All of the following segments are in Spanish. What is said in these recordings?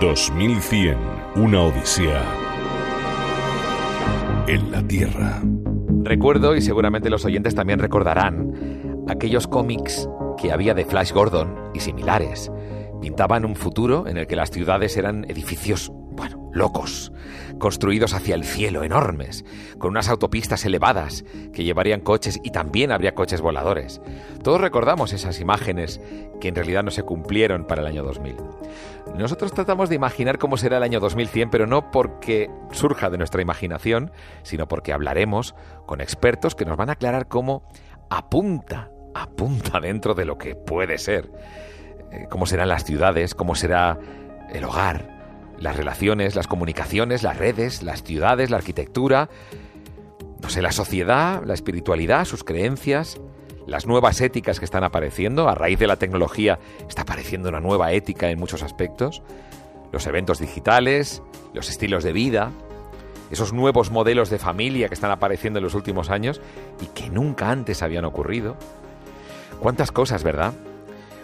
2100, una odisea en la Tierra. Recuerdo, y seguramente los oyentes también recordarán, aquellos cómics que había de Flash Gordon y similares. Pintaban un futuro en el que las ciudades eran edificios, locos, construidos hacia el cielo, enormes, con unas autopistas elevadas que llevarían coches y también habría coches voladores. Todos recordamos esas imágenes que en realidad no se cumplieron para el año 2000. Nosotros tratamos de imaginar cómo será el año 2100, pero no porque surja de nuestra imaginación, sino porque hablaremos con expertos que nos van a aclarar cómo apunta, apunta dentro de lo que puede ser. Eh, cómo serán las ciudades, cómo será el hogar, las relaciones, las comunicaciones, las redes, las ciudades, la arquitectura, no sé, la sociedad, la espiritualidad, sus creencias, las nuevas éticas que están apareciendo, a raíz de la tecnología está apareciendo una nueva ética en muchos aspectos, los eventos digitales, los estilos de vida, esos nuevos modelos de familia que están apareciendo en los últimos años y que nunca antes habían ocurrido. ¿Cuántas cosas, verdad?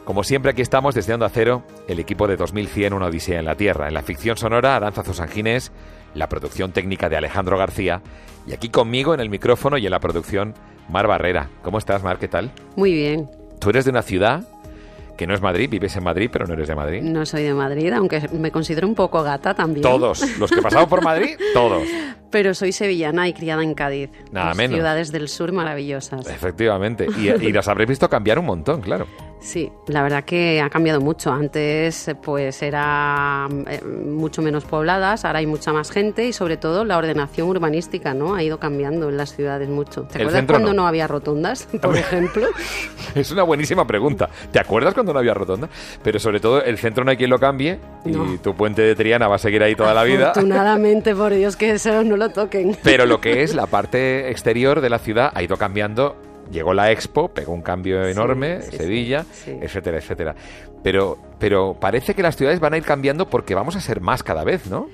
Como siempre, aquí estamos desde Onda Cero, el equipo de 2100, una odisea en la Tierra. En la ficción sonora, Aranza Zosangines, la producción técnica de Alejandro García, y aquí conmigo en el micrófono y en la producción, Mar Barrera. ¿Cómo estás, Mar? ¿Qué tal? Muy bien. Tú eres de una ciudad que no es Madrid, vives en Madrid, pero no eres de Madrid. No soy de Madrid, aunque me considero un poco gata también. Todos, los que pasamos por Madrid, todos. Pero soy sevillana y criada en Cádiz. Nada menos. Ciudades del sur maravillosas. Efectivamente. Y, y las habréis visto cambiar un montón, claro. Sí, la verdad que ha cambiado mucho. Antes pues era eh, mucho menos pobladas, ahora hay mucha más gente y sobre todo la ordenación urbanística, ¿no? Ha ido cambiando en las ciudades mucho. ¿Te El acuerdas cuando no. no. había rotondas, por ejemplo? Es una buenísima pregunta. ¿Te acuerdas cuando no había rotonda? Pero sobre todo el centro no hay quien lo cambie y No. tu puente de Triana va a seguir ahí toda la vida. Afortunadamente, por Dios, que eso no lo toquen. Pero lo que es la parte exterior de la ciudad ha ido cambiando. Llegó la Expo, pegó un cambio enorme, sí, sí, Sevilla, sí. etcétera, etcétera. Pero, pero parece que las ciudades van a ir cambiando porque vamos a ser más cada vez, ¿no?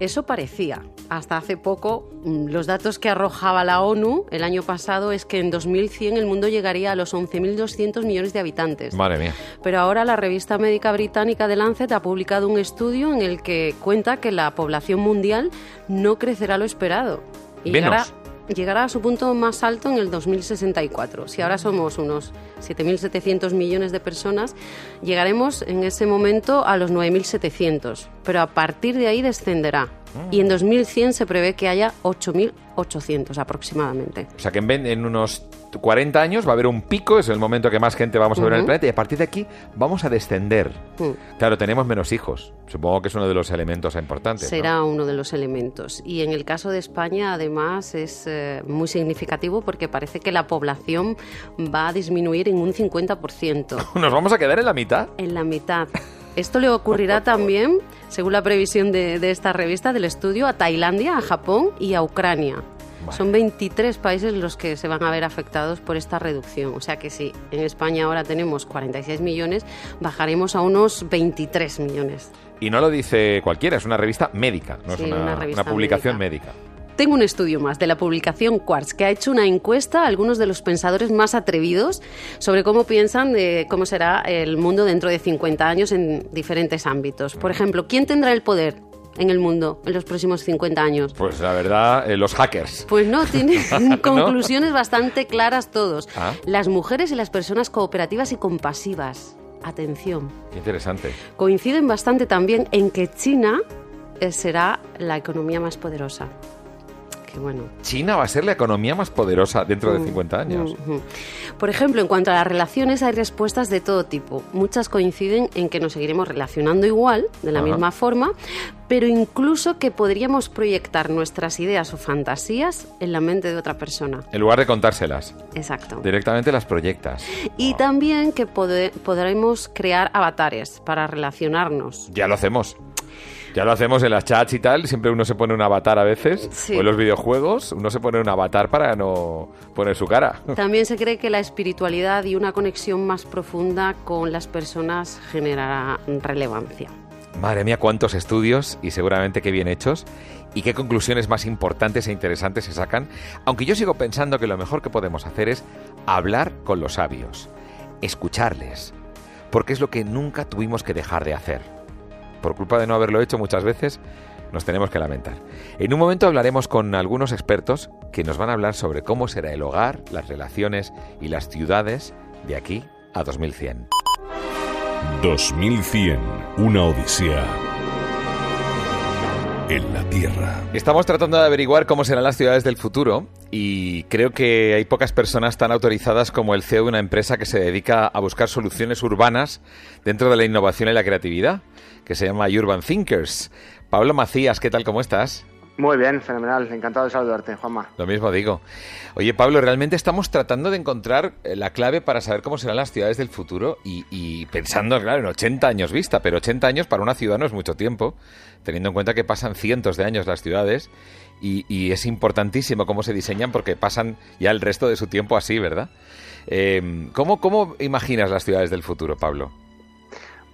Eso parecía. Hasta hace poco, mm, los datos que arrojaba la ONU el año pasado es que en 2100 el mundo llegaría a los 11.200 millones de habitantes. Madre mía. Pero ahora la revista médica británica The Lancet ha publicado un estudio en el que cuenta que la población mundial no crecerá lo esperado. Y Menos. llegará, llegará a su punto más alto en el 2064. Si ahora somos unos 7.700 millones de personas, llegaremos en ese momento a los 9.700. Pero a partir de ahí descenderá. Y en 2100 se prevé que haya 8.800 aproximadamente. O sea que en, en unos 40 años va a haber un pico, es el momento que más gente vamos a ver en el planeta, y a partir de aquí vamos a descender. Mm. Claro, tenemos menos hijos. Supongo que es uno de los elementos importantes. ¿no? Será uno de los elementos. Y en el caso de España, además, es eh, muy significativo porque parece que la población va a disminuir en un 50%, ¿Nos vamos a quedar en la mitad? en la mitad. Esto le ocurrirá también, según la previsión de, de esta revista, del estudio, a Tailandia, a Japón y a Ucrania. Vale. Son 23 países los que se van a ver afectados por esta reducción. O sea que si en España ahora tenemos 46 millones, bajaremos a unos 23 millones. Y no lo dice cualquiera, es una revista médica, no Sí, es una, una revista una publicación médica. Tengo un estudio más de la publicación Quartz que ha hecho una encuesta a algunos de los pensadores más atrevidos sobre cómo piensan de cómo será el mundo dentro de 50 años en diferentes ámbitos. Por ejemplo, ¿quién tendrá el poder en el mundo en los próximos 50 años? Pues la verdad, eh, los hackers. Pues no, tienen conclusiones bastante claras todos. Ah. Las mujeres y las personas cooperativas y compasivas. Atención. Qué interesante. Coinciden bastante también en que China eh, será la economía más poderosa. Bueno. China va a ser la economía más poderosa dentro de Mm, 50 años. Ujú. Por ejemplo, en cuanto a las relaciones, hay respuestas de todo tipo. Muchas coinciden en que nos seguiremos relacionando igual, de la misma forma, pero incluso que podríamos proyectar nuestras ideas o fantasías en la mente de otra persona. En lugar de contárselas, Exacto. directamente las proyectas. Y también que podremos crear avatares para relacionarnos. Ya lo hacemos. Ya lo hacemos en las chats y tal. Siempre uno se pone un avatar a veces. Sí. O en los videojuegos, uno se pone un avatar para no poner su cara. También se cree que la espiritualidad y una conexión más profunda con las personas generará relevancia. Madre mía, cuántos estudios y seguramente qué bien hechos y qué conclusiones más importantes e interesantes se sacan. Aunque yo sigo pensando que lo mejor que podemos hacer es hablar con los sabios, escucharles, porque es lo que nunca tuvimos que dejar de hacer. Por culpa de no haberlo hecho muchas veces, nos tenemos que lamentar. En un momento hablaremos con algunos expertos que nos van a hablar sobre cómo será el hogar, las relaciones y las ciudades de aquí a 2100. 2100, una odisea en la Tierra. Estamos tratando de averiguar cómo serán las ciudades del futuro y creo que hay pocas personas tan autorizadas como el CEO de una empresa que se dedica a buscar soluciones urbanas dentro de la innovación y la creatividad, que se llama Urban Thinkers. Pablo Macías, ¿qué tal? ¿Cómo estás? Muy bien, fenomenal. Encantado de saludarte, Juanma. Lo mismo digo. Oye, Pablo, realmente estamos tratando de encontrar eh, la clave para saber cómo serán las ciudades del futuro y, pensando, claro, en 80 años vista, pero 80 años para una ciudad no es mucho tiempo, teniendo en cuenta que pasan cientos de años las ciudades y, es importantísimo cómo se diseñan porque pasan ya el resto de su tiempo así, ¿verdad? Eh, ¿cómo, ¿Cómo imaginas las ciudades del futuro, Pablo?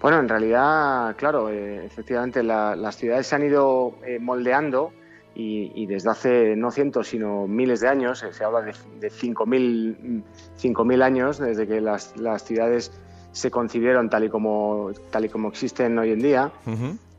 Bueno, en realidad, claro, eh, efectivamente las ciudades se han ido eh, moldeando y, desde hace no cientos, sino miles de años, eh, se habla de, de 5.000 años desde que las, las, ciudades se concibieron tal y como, tal y como existen hoy en día.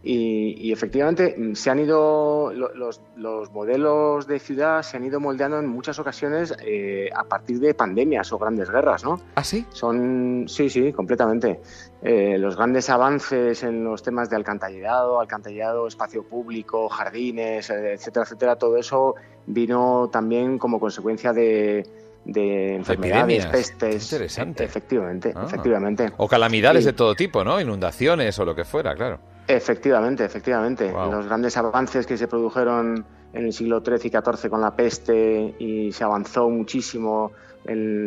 Y, efectivamente mm, se han ido los, los, modelos de ciudad se han ido moldeando en muchas ocasiones eh, a partir de pandemias o grandes guerras, ¿no? ¿Ah, sí? Son, sí, sí, completamente. Eh, los grandes avances en los temas de alcantarillado, alcantarillado, espacio público, jardines, eh, etcétera, etcétera, todo eso vino también como consecuencia de, de enfermedades, pestes. Interesante. Efectivamente, ah. efectivamente. O calamidades de todo tipo, ¿no? Inundaciones o lo que fuera, claro. Efectivamente, efectivamente. Los grandes avances que se produjeron en el siglo XIII y XIV con la peste y se avanzó muchísimo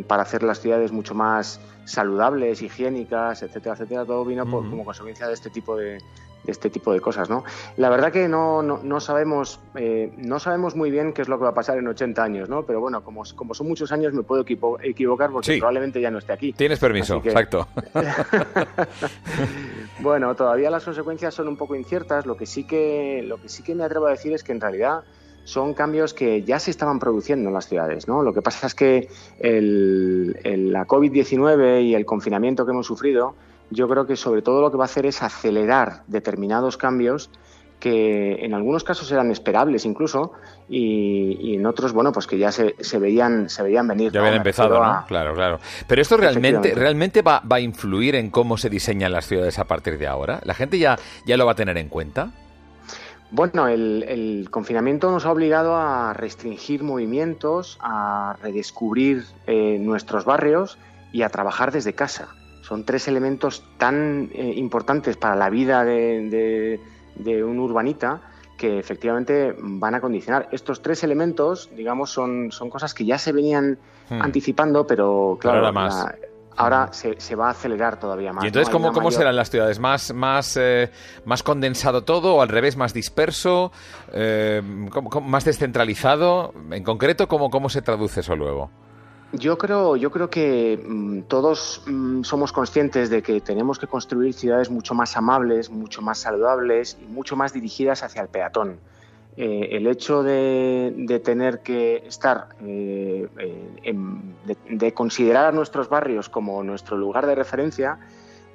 para hacer las ciudades mucho más saludables, higiénicas, etcétera, etcétera, todo vino como consecuencia de este tipo de, de este tipo de cosas, ¿no? La verdad que no, no, sabemos eh, no sabemos muy bien qué es lo que va a pasar en 80 años, ¿no? Pero bueno, como, como son muchos años me puedo equivocar porque probablemente ya no esté aquí. Tienes permiso, exacto. bueno, todavía las consecuencias son un poco inciertas. Lo que sí que lo que sí que me atrevo a decir es que en realidad son cambios que ya se estaban produciendo en las ciudades. ¿no? Lo que pasa es que el, el, la COVID-19 y el confinamiento que hemos sufrido yo creo que sobre todo lo que va a hacer es acelerar determinados cambios que en algunos casos eran esperables incluso y, en otros bueno pues que ya se, se veían se veían venir ya habían empezado ¿no? claro claro. Pero esto realmente realmente va, va, a influir en cómo se diseñan las ciudades a partir de ahora la gente ya ya lo va a tener en cuenta bueno, el, confinamiento nos ha obligado a restringir movimientos, a redescubrir eh, nuestros barrios y a trabajar desde casa son tres elementos tan eh, importantes para la vida de, un urbanita que efectivamente van a condicionar. Estos tres elementos, digamos, son, son cosas que ya se venían hmm. anticipando, pero claro, ahora, se, se, va a acelerar todavía más. ¿Y entonces cómo, cómo serán las ciudades? ¿Más, más, eh, más condensado todo o al revés, más disperso? Eh, ¿Más descentralizado? En concreto, ¿cómo, ¿cómo se traduce eso luego? Yo creo, yo creo que mm, todos mm, somos conscientes de que tenemos que construir ciudades mucho más amables, mucho más saludables y mucho más dirigidas hacia el peatón. Eh, el hecho de, tener que estar, eh, de, considerar a nuestros barrios como nuestro lugar de referencia,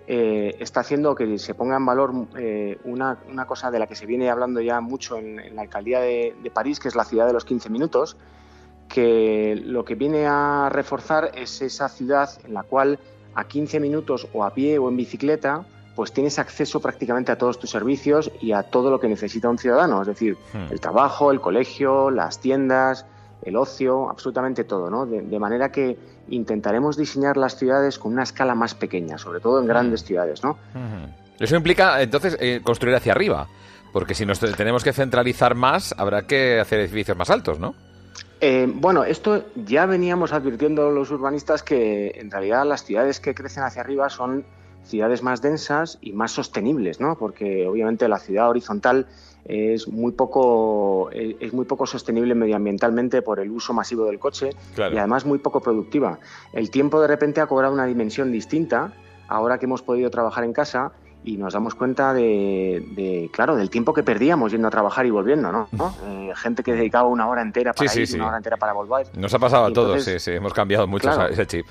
eh, está haciendo que se ponga en valor una, cosa de la que se viene hablando ya mucho en, la alcaldía de París, que es la ciudad de los 15 minutos que lo que viene a reforzar es esa ciudad en la cual a 15 minutos o a pie o en bicicleta pues tienes acceso prácticamente a todos tus servicios y a todo lo que necesita un ciudadano, es decir, hmm. el trabajo, el colegio, las tiendas, el ocio, absolutamente todo, ¿no? De, manera que intentaremos diseñar las ciudades con una escala más pequeña, sobre todo en hmm. grandes ciudades, ¿no? Hmm. Eso implica, entonces, eh, construir hacia arriba, porque si nos tenemos que centralizar más, habrá que hacer edificios más altos, ¿no? Eh, bueno, esto ya veníamos advirtiendo los urbanistas que en realidad las ciudades que crecen hacia arriba son ciudades más densas y más sostenibles, ¿no? Porque obviamente la ciudad horizontal es muy poco es muy poco sostenible medioambientalmente por el uso masivo del coche y además muy poco productiva. El tiempo de repente ha cobrado una dimensión distinta ahora que hemos podido trabajar en casa y nos damos cuenta de, claro, del tiempo que perdíamos yendo a trabajar y volviendo, ¿no? Eh, gente que dedicaba una hora entera para ir, una hora entera para volver. Nos ha pasado a todos, sí, sí, hemos cambiado mucho ese chip.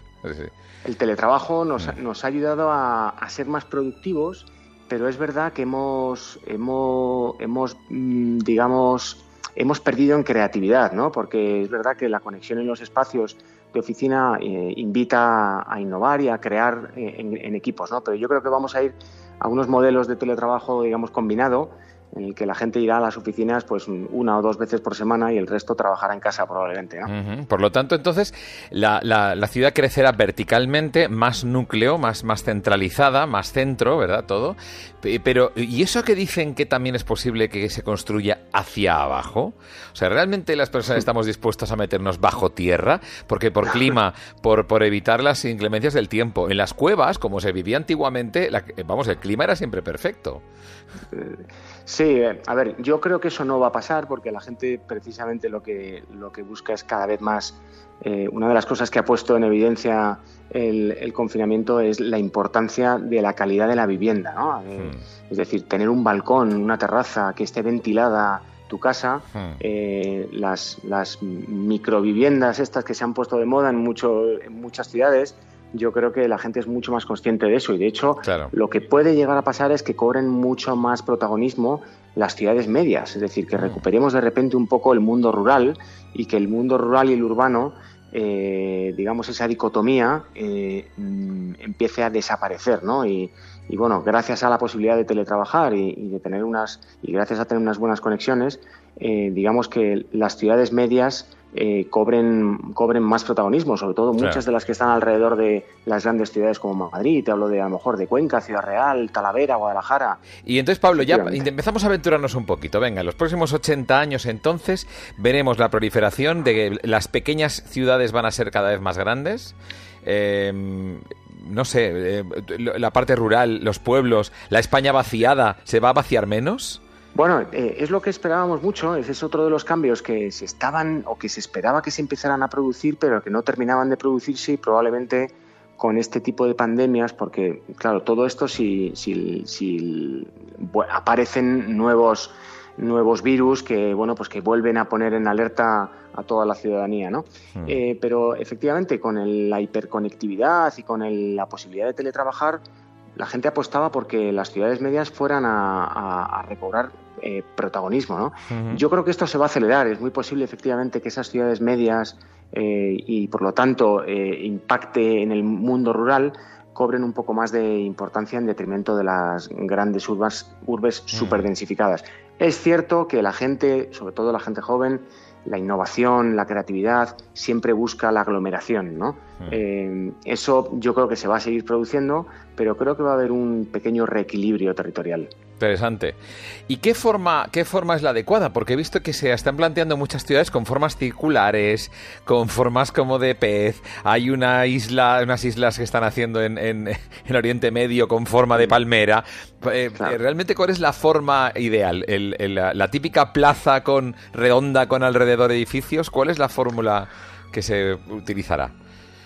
El teletrabajo nos, mm. nos ha ayudado a, ser más productivos pero es verdad que hemos, hemos, hemos mm, digamos, hemos perdido en creatividad, ¿no? Porque es verdad que la conexión en los espacios de oficina eh, invita a innovar y a crear eh, en, en, equipos, ¿no? Pero yo creo que vamos a ir a modelos de teletrabajo, digamos, combinado, en el que la gente irá a las oficinas pues una o dos veces por semana y el resto trabajará en casa probablemente. ¿no? Por lo tanto, entonces, la, la, ciudad crecerá verticalmente, más núcleo, más, más centralizada, más centro, ¿verdad? Todo. Pero, ¿y eso que dicen que también es posible que se construya hacia abajo? O sea, ¿realmente las personas estamos dispuestas a meternos bajo tierra? Porque por clima, por, por evitar las inclemencias del tiempo. En las cuevas, como se vivía antiguamente, vamos, el clima era siempre perfecto. Eh, Sí, eh, a ver, yo creo que eso no va a pasar porque la gente precisamente lo que, lo que busca es cada vez más. Eh, una de las cosas que ha puesto en evidencia el, confinamiento es la importancia de la calidad de la vivienda, ¿no? Eh, hmm. Es decir, tener un balcón, una terraza que esté ventilada tu casa, hmm. las, las microviviendas estas que se han puesto de moda en, mucho, en muchas ciudades, yo creo que la gente es mucho más consciente de eso y de hecho lo que puede llegar a pasar es que cobren mucho más protagonismo las ciudades medias, es decir, que mm. recuperemos de repente un poco el mundo rural y que el mundo rural y el urbano, eh, digamos, esa dicotomía eh, mm, empiece a desaparecer, ¿no? Y, bueno, gracias a la posibilidad de teletrabajar y, de tener unas y gracias a tener unas buenas conexiones, eh, digamos que las ciudades medias eh, cobren, cobren más protagonismo, sobre todo muchas de las que están alrededor de las grandes ciudades como Madrid, te hablo de a lo mejor de Cuenca, Ciudad Real, Talavera, Guadalajara. Y entonces, Pablo, ya empezamos a aventurarnos un poquito. Venga, en los próximos 80 años entonces veremos la proliferación de que las pequeñas ciudades van a ser cada vez más grandes. Em, no sé, eh, la parte rural, los pueblos, la España vaciada, ¿se va a vaciar menos? Bueno, eh, es lo que esperábamos mucho, ese es otro de los cambios que se estaban o que se esperaba que se empezaran a producir, pero que no terminaban de producirse y probablemente con este tipo de pandemias, porque claro, todo esto si, si, si aparecen nuevos nuevos virus que bueno pues que vuelven a poner en alerta a toda la ciudadanía, ¿no? Hmm. Eh, pero efectivamente con la hiperconectividad y con la posibilidad de teletrabajar la gente apostaba porque las ciudades medias fueran a, recobrar eh, protagonismo. ¿no? Yo creo que esto se va a acelerar. Es muy posible, efectivamente, que esas ciudades medias eh, y, por lo tanto, eh, impacte en el mundo rural cobren un poco más de importancia en detrimento de las grandes urbas, urbes superdensificadas. Es cierto que la gente, sobre todo la gente joven, la innovación, la creatividad, siempre busca la aglomeración, ¿no? Eh, eso yo creo que se va a seguir produciendo, pero creo que va a haber un pequeño reequilibrio territorial. Interesante. ¿Y qué forma, qué forma es la adecuada? Porque he visto que se están planteando muchas ciudades con formas circulares, con formas como de pez. Hay una isla, unas islas que están haciendo en, en, Oriente Medio con forma de palmera. Eh, eh, ¿Realmente cuál es la forma ideal? la, típica plaza con redonda con alrededor edificios? ¿Cuál es la fórmula que se utilizará?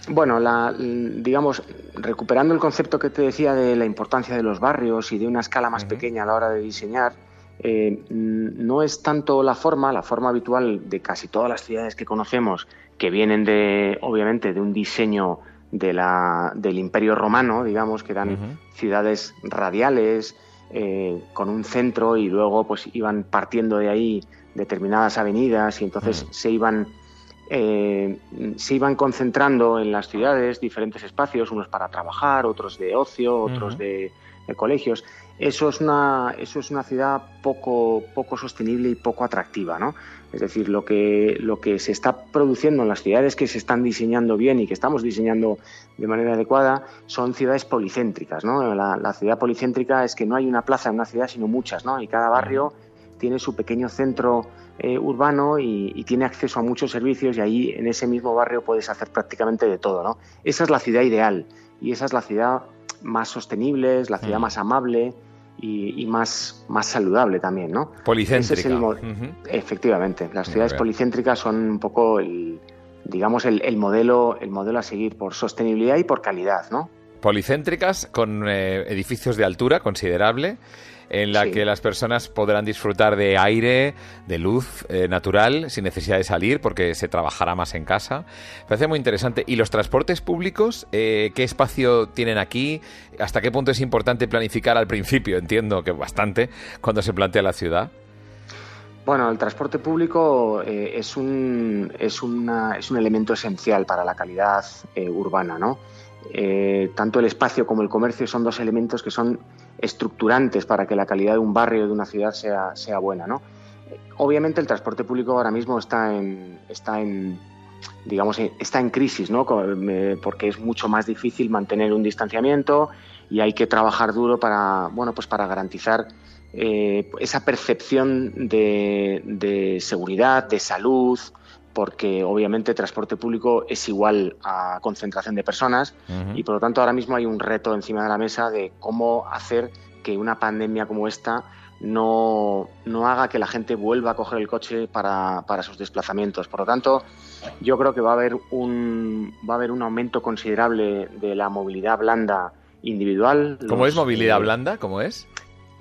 Bueno, la, digamos, recuperando el concepto que te decía de la importancia de los barrios y de una escala más pequeña a la hora de diseñar, eh, no es tanto la forma, la forma habitual de casi todas las ciudades que conocemos, que vienen de, obviamente, de un diseño de la, del Imperio Romano, digamos, que eran ciudades radiales, eh, con un centro y luego pues iban partiendo de ahí determinadas avenidas y entonces se iban eh, se iban concentrando en las ciudades diferentes espacios, unos para trabajar, otros de ocio, otros de, colegios. Eso es una, eso es una ciudad poco, poco sostenible y poco atractiva, ¿no? Es decir, lo que, lo que se está produciendo en las ciudades que se están diseñando bien y que estamos diseñando de manera adecuada son ciudades policéntricas, ¿no? La, la ciudad policéntrica es que no hay una plaza en una ciudad, sino muchas, ¿no? Y cada barrio tiene su pequeño centro eh, urbano y, tiene acceso a muchos servicios y ahí en ese mismo barrio puedes hacer prácticamente de todo. ¿no? Esa es la ciudad ideal y esa es la ciudad más sostenible, es la ciudad mm. más amable y, más, más saludable también. ¿no? Policéntrica. Efectivamente, las ciudades policéntricas son un poco el, digamos, el, modelo, el modelo a seguir por sostenibilidad y por calidad. ¿no? policéntricas con eh, edificios de altura considerable en la que las personas podrán disfrutar de aire, de luz eh, natural, sin necesidad de salir, porque se trabajará más en casa. Me parece muy interesante. ¿Y los transportes públicos? Eh, ¿Qué espacio tienen aquí? ¿Hasta qué punto es importante planificar al principio? Entiendo que bastante, cuando se plantea la ciudad. Bueno, el transporte público eh, es, un, es, una, es un elemento esencial para la calidad urbana, ¿no? Tanto el espacio como el comercio son dos elementos que son estructurantes para que la calidad de un barrio, de una ciudad, sea, sea buena. ¿no? Obviamente el transporte público ahora mismo está en, está en digamos, está en crisis, ¿no? porque es mucho más difícil mantener un distanciamiento y hay que trabajar duro para, bueno, pues para garantizar eh, esa percepción de, seguridad, de salud, porque obviamente transporte público es igual a concentración de personas y por lo tanto ahora mismo hay un reto encima de la mesa de cómo hacer que una pandemia como esta no, no haga que la gente vuelva a coger el coche para, para, sus desplazamientos. Por lo tanto, yo creo que va a haber un, va a haber un aumento considerable de la movilidad blanda individual. ¿Cómo es movilidad eh, blanda? ¿Cómo es?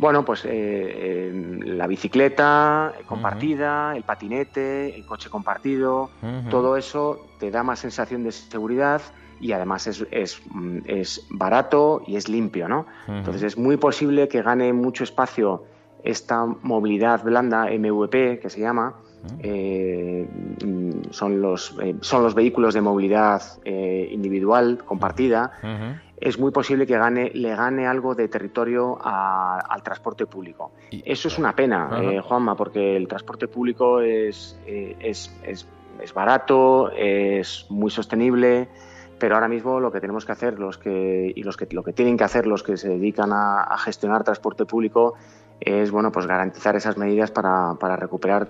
Bueno, pues eh, la bicicleta compartida, el patinete, el coche compartido, todo eso te da más sensación de seguridad y además es, es, mm, es barato y es limpio, ¿no? Entonces es muy posible que gane mucho espacio esta movilidad blanda MVP que se llama, eh, mm, son, los, eh, son los vehículos de movilidad individual compartida es muy posible que gane, le gane algo de territorio al transporte público. Eso es una pena, eh, Juanma, porque el transporte público es, eh, es, es, es, barato, es muy sostenible, pero ahora mismo lo que tenemos que hacer los que, y los que, lo que tienen que hacer los que se dedican a, gestionar transporte público es bueno, pues garantizar esas medidas para, para recuperar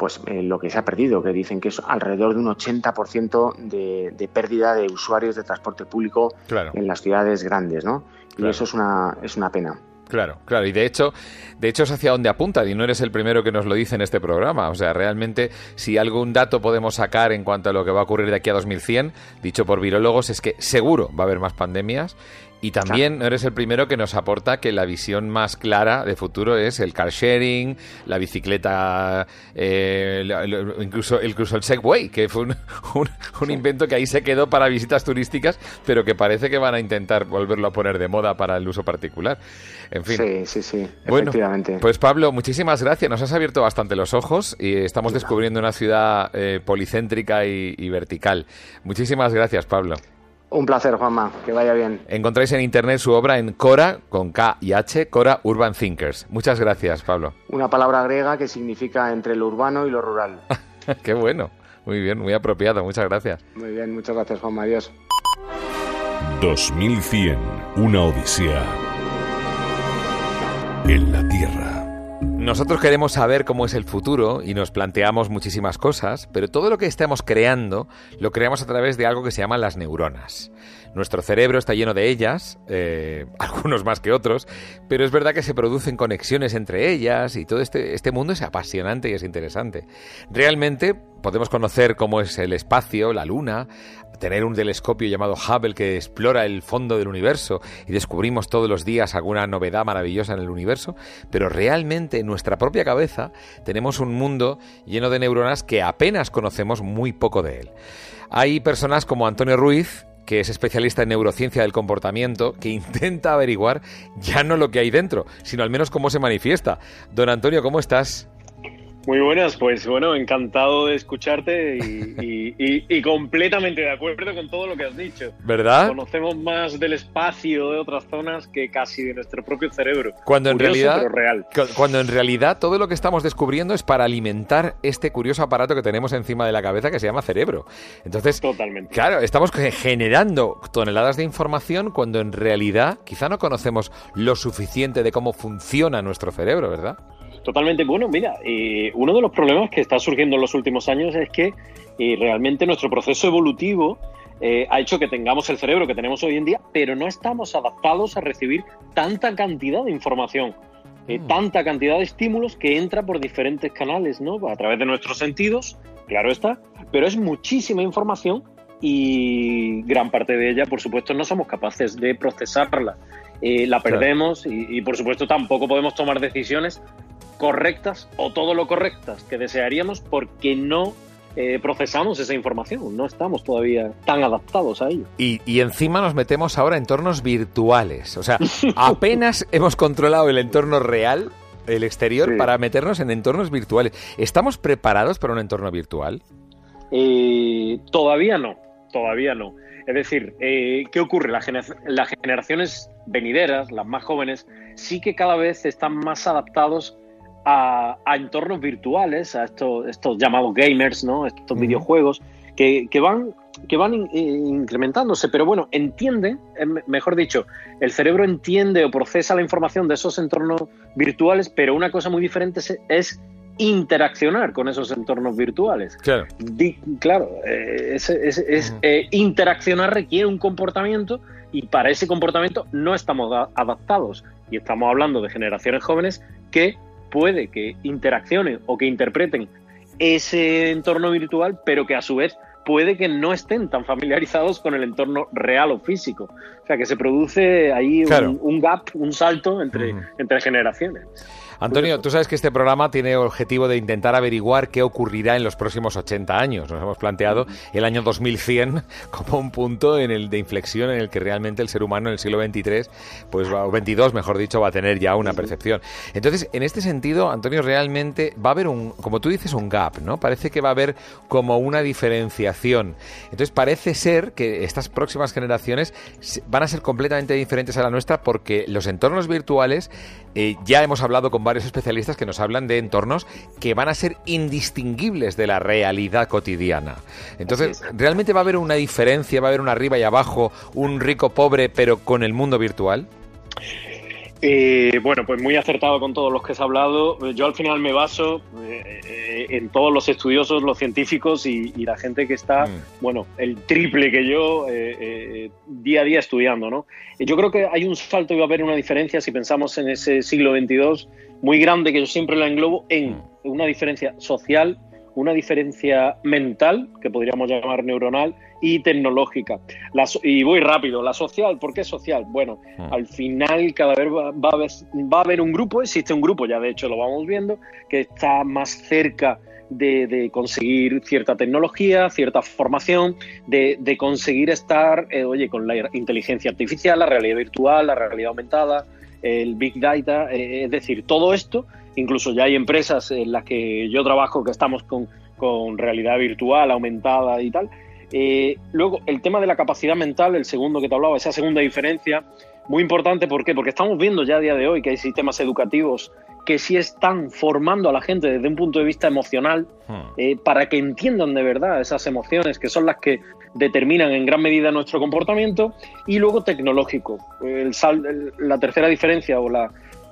pues eh, lo que se ha perdido, que dicen que es alrededor de un 80% de, de pérdida de usuarios de transporte público en las ciudades grandes, ¿no? Y eso es una, es una pena. Claro, claro, y de hecho, de hecho es hacia donde apunta, y no eres el primero que nos lo dice en este programa. O sea, realmente, si algún dato podemos sacar en cuanto a lo que va a ocurrir de aquí a 2100, dicho por virólogos, es que seguro va a haber más pandemias y también eres el primero que nos aporta que la visión más clara de futuro es el car sharing, la bicicleta, eh, incluso, incluso el Segway, que fue un, invento que ahí se quedó para visitas turísticas, pero que parece que van a intentar volverlo a poner de moda para el uso particular. En fin. Sí, sí, sí, efectivamente. pues Pablo, muchísimas gracias. Nos has abierto bastante los ojos y estamos descubriendo una ciudad eh, policéntrica y vertical. Muchísimas gracias, Pablo. Un placer, Juanma. Que vaya bien. Encontráis en internet su obra en Cora, con K y H, Cora Urban Thinkers. Muchas gracias, Pablo. Una palabra griega que significa entre lo urbano y lo rural. Qué bueno. Muy bien, muy apropiado. Muchas gracias. Muy bien, muchas gracias, Juanma. Adiós. 2100. Una odisea. En la Tierra. Nosotros queremos saber cómo es el futuro y nos planteamos muchísimas cosas, pero todo lo que estamos creando lo creamos a través de algo que se llama las neuronas. Nuestro cerebro está lleno de ellas, eh, algunos más que otros, pero es verdad que se producen conexiones entre ellas y todo este, este mundo es apasionante y es interesante. Realmente podemos conocer cómo es el espacio, la luna, tener un telescopio llamado Hubble que explora el fondo del universo y descubrimos todos los días alguna novedad maravillosa en el universo, pero realmente en nuestra propia cabeza tenemos un mundo lleno de neuronas que apenas conocemos muy poco de él. Hay personas como Antonio Ruiz que es especialista en neurociencia del comportamiento, que intenta averiguar ya no lo que hay dentro, sino al menos cómo se manifiesta. Don Antonio, ¿cómo estás? Muy buenas, pues bueno, encantado de escucharte y, completamente de acuerdo con todo lo que has dicho. ¿Verdad? Conocemos más del espacio de otras zonas que casi de nuestro propio cerebro. Cuando en realidad, real. cuando en realidad todo lo que estamos descubriendo es para alimentar este curioso aparato que tenemos encima de la cabeza que se llama cerebro. Entonces, totalmente. Claro, estamos generando toneladas de información cuando en realidad quizá no conocemos lo suficiente de cómo funciona nuestro cerebro, ¿verdad? Totalmente. Bueno, mira, eh, uno de los problemas que está surgiendo en los últimos años es que eh, realmente nuestro proceso evolutivo eh, ha hecho que tengamos el cerebro que tenemos hoy en día, pero no estamos adaptados a recibir tanta cantidad de información, mm. tanta cantidad de estímulos que entra por diferentes canales, ¿no? A través de nuestros sentidos, claro está, pero es muchísima información y gran parte de ella, por supuesto, no somos capaces de procesarla. La perdemos y, por supuesto, tampoco podemos tomar decisiones correctas o todo lo correctas que desearíamos porque no eh, procesamos esa información, no estamos todavía tan adaptados a ello. Y, y, encima nos metemos ahora en entornos virtuales, o sea, apenas hemos controlado el entorno real, el exterior, para meternos en entornos virtuales. ¿Estamos preparados para un entorno virtual? Eh, todavía no, todavía no. Es decir, eh, ¿qué ocurre? Las, generaciones venideras, las más jóvenes, sí que cada vez están más adaptados a, entornos virtuales, a estos, estos llamados gamers, ¿no? Estos videojuegos que, van, que van incrementándose, pero bueno, entienden, mejor dicho, el cerebro entiende o procesa la información de esos entornos virtuales, pero una cosa muy diferente es interaccionar con esos entornos virtuales. Claro. claro, eh, es, eh, interaccionar requiere un comportamiento y para ese comportamiento no estamos adaptados. Y estamos hablando de generaciones jóvenes que puede que interaccionen o que interpreten ese entorno virtual, pero que a su vez puede que no estén tan familiarizados con el entorno real o físico. O sea, que se produce ahí un, gap, un salto entre, entre generaciones. Antonio, tú sabes que este programa tiene el objetivo de intentar averiguar qué ocurrirá en los próximos 80 años. Nos hemos planteado el año 2100 como un punto en el de inflexión en el que realmente el ser humano en el siglo XXIII, pues o 22, mejor dicho, va a tener ya una percepción. Entonces, en este sentido, Antonio, realmente va a haber un, como tú dices, un gap, ¿no? Parece que va a haber como una diferenciación. Entonces, parece ser que estas próximas generaciones van a ser completamente diferentes a la nuestra porque los entornos virtuales eh, ya hemos hablado con varios especialistas que nos hablan de entornos que van a ser indistinguibles de la realidad cotidiana. Entonces, ¿realmente va a haber una diferencia, va a haber un arriba y abajo, un rico pobre, pero con el mundo virtual? Eh, bueno, pues muy acertado con todos los que has hablado. Yo al final me baso eh, en todos los estudiosos, los científicos y, la gente que está, mm. bueno, el triple que yo eh, día a día estudiando, ¿no? Yo creo que hay un salto y va a haber una diferencia si pensamos en ese siglo XXII muy grande que yo siempre la englobo en mm. una diferencia social, una diferencia mental, que podríamos llamar neuronal, y tecnológica. y voy rápido, la social, ¿por qué social? Bueno, mm. al final cada vez va, a haber, un grupo, existe un grupo, ya de hecho lo vamos viendo, que está más cerca de, conseguir cierta tecnología, cierta formación, de, conseguir estar, eh, oye, con la inteligencia artificial, la realidad virtual, la realidad aumentada, el Big Data, eh, es decir, todo esto, incluso ya hay empresas en las que yo trabajo que estamos con, con realidad virtual aumentada y tal, eh, luego, el tema de la capacidad mental, el segundo que te hablaba, esa segunda diferencia, muy importante, ¿por qué? Porque estamos viendo ya a día de hoy que hay sistemas educativos que sí están formando a la gente desde un punto de vista emocional hmm. eh, para que entiendan de verdad esas emociones que son las que determinan en gran medida nuestro comportamiento y luego tecnológico. El la tercera diferencia o la,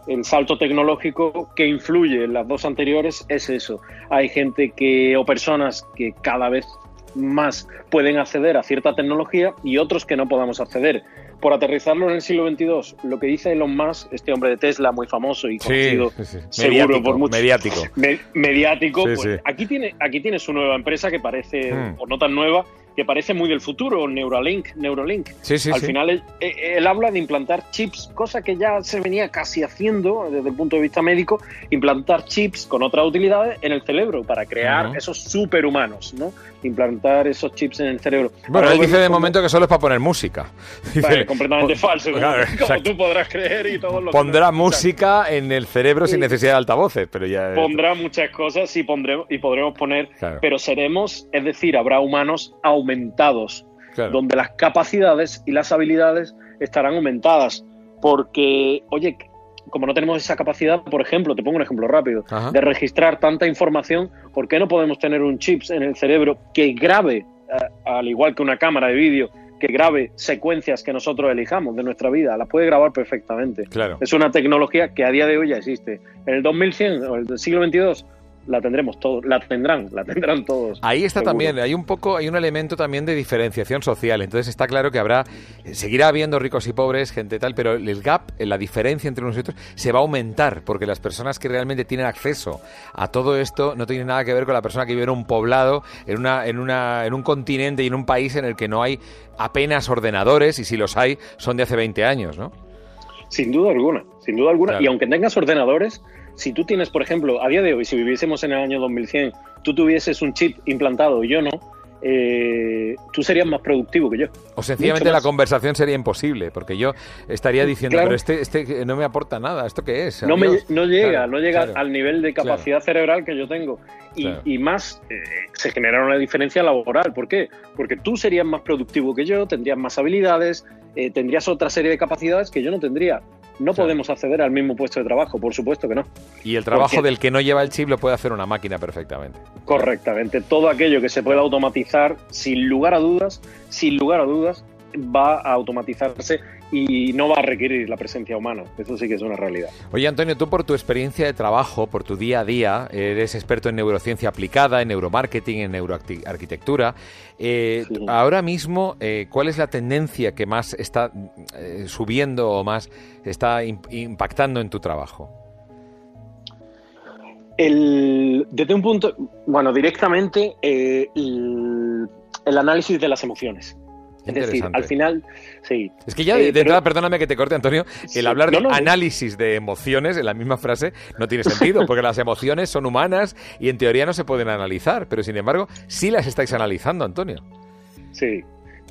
el salto tecnológico que influye en las dos anteriores es eso. Hay gente que o personas que cada vez más pueden acceder a cierta tecnología y otros que no podamos acceder. Por aterrizarlo en el siglo XXII, lo que dice Elon Musk, este hombre de Tesla muy famoso y conocido, seguro por mucho, mediático, mediático, pues aquí tiene aquí tiene su nueva empresa que parece hmm. o no tan nueva, que parece muy del futuro, Neuralink, Neuralink. Al final él, habla de implantar chips, cosa que ya se venía casi haciendo desde el punto de vista médico, implantar chips con otras utilidades en el cerebro para crear esos superhumanos, ¿no? Implantar esos chips en el cerebro. Bueno, él dice de momento que solo es para poner música. Vale, completamente falso, como, tú podrás creer y todo lo Pondrá música en el cerebro sin necesidad de altavoces, pero ya... Pondrá muchas cosas y, pondremos, y podremos poner, pero seremos, es decir, habrá humanos aumentados aumentados, donde las capacidades y las habilidades estarán aumentadas. Porque, oye, como no tenemos esa capacidad, por ejemplo, te pongo un ejemplo rápido, de registrar tanta información, ¿por qué no podemos tener un chip en el cerebro que grabe, eh, al igual que una cámara de vídeo, que grabe secuencias que nosotros elijamos de nuestra vida? Las puede grabar perfectamente. Claro. Es una tecnología que a día de hoy ya existe. En el 2100 o el siglo XXII la tendremos todos, la tendrán, la tendrán todos. Ahí está también, hay un poco, hay un elemento también de diferenciación social. Entonces está claro que habrá, seguirá habiendo ricos y pobres, gente tal, pero el gap, la diferencia entre unos y otros, se va a aumentar, porque las personas que realmente tienen acceso a todo esto no tienen nada que ver con la persona que vive en un poblado, en una, en una, en un continente y en un país en el que no hay apenas ordenadores, y si los hay, son de hace 20 años, ¿no? Sin duda alguna, sin duda alguna. Y aunque tengas ordenadores, si tú tienes, por ejemplo, a día de hoy, si viviésemos en el año 2100, tú tuvieses un chip implantado y yo no, eh, tú serías más productivo que yo. O sencillamente la conversación sería imposible, porque yo estaría diciendo, pero este, este no me aporta nada, ¿esto qué es? No, me, no llega, no llega al nivel de capacidad cerebral que yo tengo. Y, más, eh, se genera una diferencia laboral. ¿Por qué? Porque tú serías más productivo que yo, tendrías más habilidades, eh, tendrías otra serie de capacidades que yo no tendría. No podemos acceder al mismo puesto de trabajo, por supuesto que no. Y el trabajo del que no lleva el chip lo puede hacer una máquina perfectamente. Correctamente. Todo aquello que se pueda automatizar, sin lugar a dudas, sin lugar a dudas, va a automatizarse y no va a requerir la presencia humana. Eso sí que es una realidad. Oye, Antonio, tú por tu experiencia de trabajo, por tu día a día, eres experto en neurociencia aplicada, en neuromarketing, en neuroarquitectura. Eh, ahora mismo, eh, ¿cuál es la tendencia que más está eh, subiendo o más está impactando en tu trabajo? El, desde un punto, bueno, directamente el análisis de las emociones. Es decir, al final, sí. Es que ya de, entrada, perdóname que te corte, Antonio, el hablar de análisis de emociones en la misma frase no tiene sentido, porque las emociones son humanas y en teoría no se pueden analizar, pero sin embargo, sí las estáis analizando, Antonio. Sí,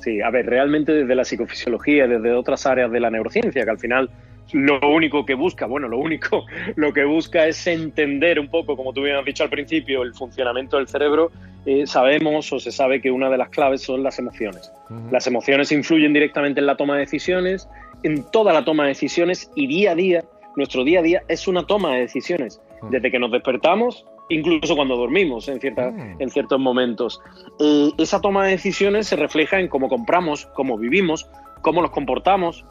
sí. A ver, realmente desde la psicofisiología, desde otras áreas de la neurociencia, que al final lo único que busca, bueno, lo único, lo que busca es entender un poco, como tú bien has dicho al principio, el funcionamiento del cerebro. Eh, sabemos o se sabe que una de las claves son las emociones. Las emociones influyen directamente en la toma de decisiones, en toda la toma de decisiones y día a día, nuestro día a día es una toma de decisiones. Desde que nos despertamos, incluso cuando dormimos en, cierta, en ciertos momentos. Eh, esa toma de decisiones se refleja en cómo compramos, cómo vivimos, cómo nos comportamos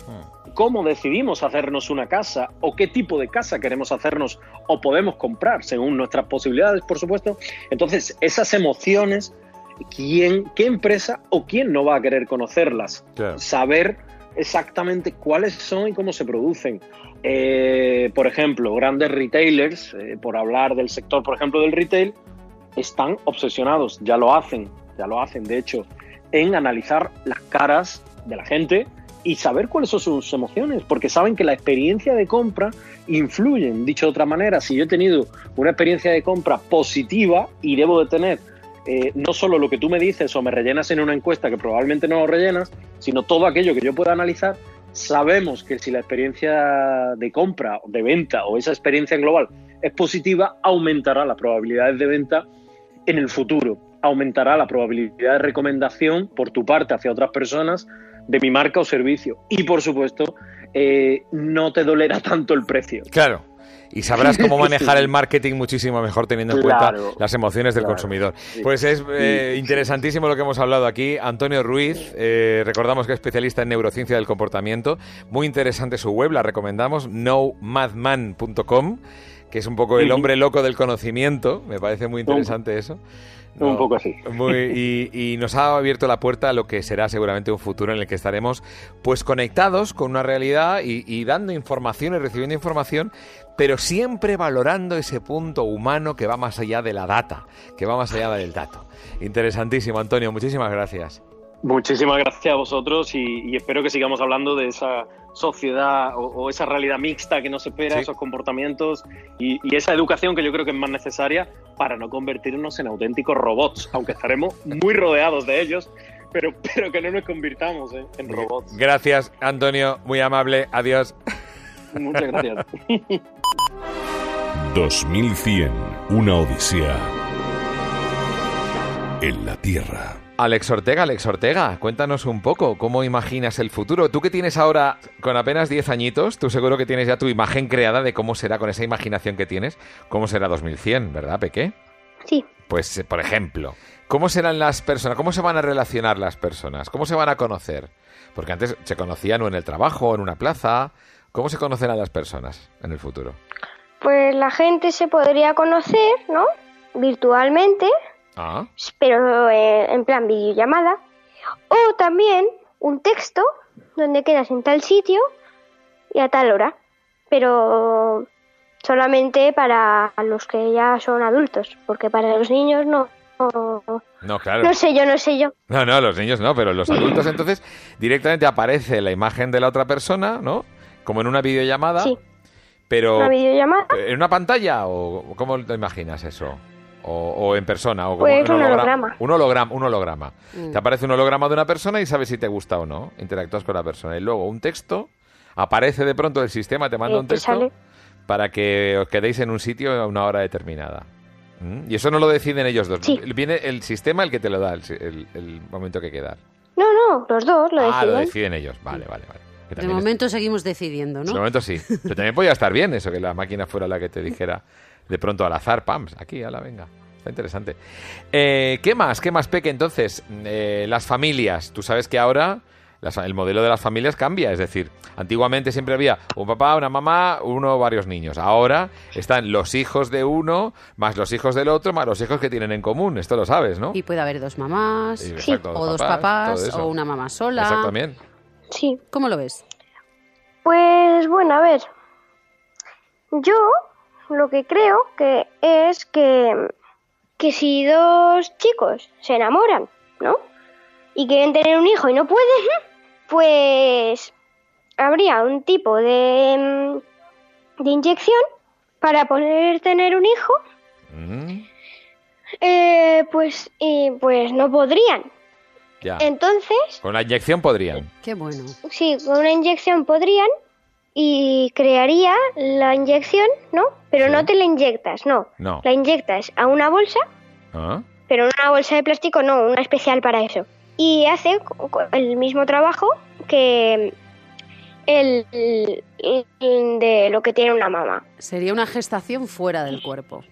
cómo decidimos hacernos una casa o qué tipo de casa queremos hacernos o podemos comprar según nuestras posibilidades, por supuesto. Entonces, esas emociones, ¿quién, qué empresa o quién no va a querer conocerlas? Saber exactamente cuáles son y cómo se producen. Eh, por ejemplo, grandes retailers, eh, por hablar del sector, por ejemplo, del retail, están obsesionados, ya lo hacen, ya lo hacen, de hecho, en analizar las caras de la gente y saber cuáles son sus emociones, porque saben que la experiencia de compra influye. Dicho de otra manera, si yo he tenido una experiencia de compra positiva y debo de tener eh, no solo lo que tú me dices o me rellenas en una encuesta que probablemente no lo rellenas, sino todo aquello que yo pueda analizar, sabemos que si la experiencia de compra, de venta o esa experiencia en global es positiva, aumentará las probabilidades de venta en el futuro, aumentará la probabilidad de recomendación por tu parte hacia otras personas de mi marca o servicio. Y por supuesto, eh, no te dolerá tanto el precio. Claro. Y sabrás cómo manejar el marketing muchísimo mejor teniendo en cuenta las emociones del consumidor. Pues es eh, interesantísimo lo que hemos hablado aquí. Antonio Ruiz, eh, recordamos que es especialista en neurociencia del comportamiento. Muy interesante su web, la recomendamos, nomadman.com, que es un poco el hombre loco del conocimiento. Me parece muy interesante eso un poco así. y, nos ha abierto la puerta a lo que será seguramente un futuro en el que estaremos pues conectados con una realidad y, dando información y recibiendo información, pero siempre valorando ese punto humano que va más allá de la data, que va más allá del dato. Interesantísimo, Antonio. Muchísimas gracias. Muchísimas gracias a vosotros y, espero que sigamos hablando de esa sociedad o, esa realidad mixta que nos espera, esos comportamientos y, esa educación que yo creo que es más necesaria para no convertirnos en auténticos robots, aunque estaremos muy rodeados de ellos, pero, pero que no nos convirtamos en robots. Gracias, Antonio, muy amable, adiós. Muchas gracias. 2100, una odisea en la Tierra. Alex Ortega, Alex Ortega, cuéntanos un poco cómo imaginas el futuro. Tú que tienes ahora con apenas 10 añitos, tú seguro que tienes ya tu imagen creada de cómo será con esa imaginación que tienes, cómo será 2100, ¿verdad, Peque? Sí. Pues, eh, por ejemplo, ¿cómo serán las personas? ¿Cómo se van a relacionar las personas? ¿Cómo se van a conocer? Porque antes se conocían o en el trabajo o en una plaza. ¿Cómo se conocerán las personas en el futuro? Pues la gente se podría conocer, ¿no? virtualmente, Ah, pero eh, en plan videollamada. O también un texto donde quedas en tal sitio y a tal hora. Pero solamente para los que ya son adultos, porque para los niños no. No, no, claro. no sé yo, no sé yo. No, no, los niños no, pero los adultos entonces directamente aparece la imagen de la otra persona, ¿no? Como en una videollamada. Sí. Pero Una videollamada. ¿En una pantalla o cómo te imaginas eso? O, o en persona o como Pues un hologra- holograma. Un holograma, un holograma. Mm. Te aparece un holograma de una persona y sabes si te gusta o no. Interactúas con la persona. Y luego un texto, aparece de pronto el sistema, te manda Eh, un te texto sale. para que os quedéis en un sitio a una hora determinada. ¿Mm? Y eso no lo deciden ellos dos. Sí. Viene el sistema el que te lo da, el, si- el- el momento que queda. No, no, los dos lo ah, deciden. lo deciden ellos. Vale, vale, vale. De es- momento seguimos decidiendo, de ¿no? momento sí. Pero también podía estar bien eso, que la máquina fuera la que te dijera de pronto al azar, pam, aquí, a la venga. Está interesante. Eh, ¿Qué más? ¿Qué más, Peque? Entonces, eh, las familias. Tú sabes que ahora las- el modelo de las familias cambia. Es decir, antiguamente siempre había un papá, una mamá, uno o varios niños. Ahora están los hijos de uno, más los hijos del otro, más los hijos que tienen en común. Esto lo sabes, ¿no? Y puede haber dos mamás, Sí, exacto, o dos papás, o una mamá sola. Exacto, también. Sí. ¿Cómo lo ves? Pues bueno, a ver. Yo lo que creo que es que, que si dos chicos se enamoran, ¿no? Y quieren tener un hijo y no pueden, pues habría un tipo de, de inyección para poder tener un hijo, Mm, eh, pues, y pues no podrían. ya. Entonces, Con la inyección podrían. Qué bueno. Sí, con una inyección podrían y crearía la inyección, ¿no? Pero Sí. no te la inyectas, no. No. La inyectas a una bolsa, Ah, pero una bolsa de plástico, no, una especial para eso. Y hace el mismo trabajo que el, el de lo que tiene una mamá. Sería una gestación fuera del cuerpo.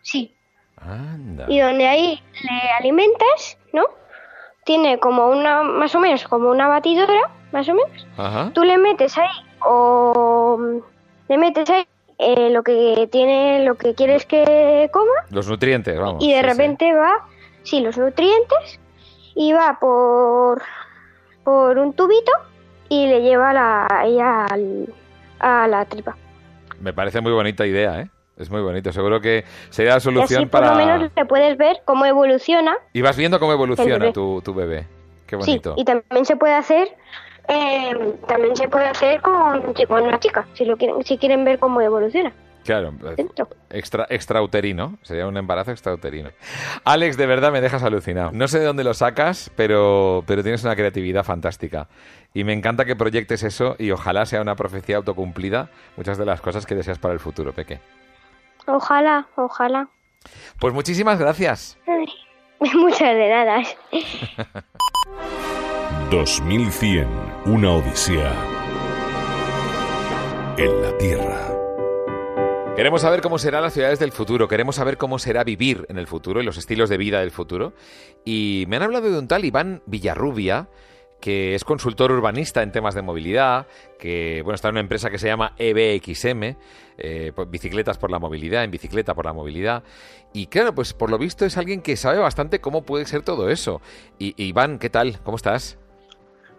Sí. anda. Y donde ahí le alimentas, ¿no? Tiene como una, más o menos, como una batidora, más o menos. Ajá. tú le metes ahí o mm, le metes ahí eh, lo que tiene lo que quieres que coma Los nutrientes, vamos. y de sí, sí. repente va sí los nutrientes y va por por un tubito y le lleva la, ella al- a la tripa Me parece muy bonita idea, ¿eh? Es muy bonito. Seguro que sería la y así solución por para... lo menos le puedes ver cómo evoluciona Y vas viendo cómo evoluciona tu, tu bebé. Qué sí bonito. y también se puede hacer eh, también se puede hacer con, con una chica si lo quieren si quieren ver cómo evoluciona Claro, dentro extra, extrauterino. Sería un embarazo extrauterino. Alex, de verdad me dejas alucinado. No sé de dónde lo sacas, pero, pero tienes una creatividad fantástica. Y me encanta que proyectes eso y ojalá sea una profecía autocumplida muchas de las cosas que deseas para el futuro, Peque. ojalá ojalá Pues muchísimas gracias. Ay, Muchas de nada. 2100. Una odisea. En la Tierra. Queremos saber cómo serán las ciudades del futuro, queremos saber cómo será vivir en el futuro y los estilos de vida del futuro. Y me han hablado de un tal Iván Villarrubia, que es consultor urbanista en temas de movilidad, que bueno, está en una empresa que se llama EBXM, eh, pues, Bicicletas por la Movilidad, en Bicicleta por la Movilidad. Y claro, pues por lo visto es alguien que sabe bastante cómo puede ser todo eso. Y, Iván, ¿qué tal? ¿Cómo estás?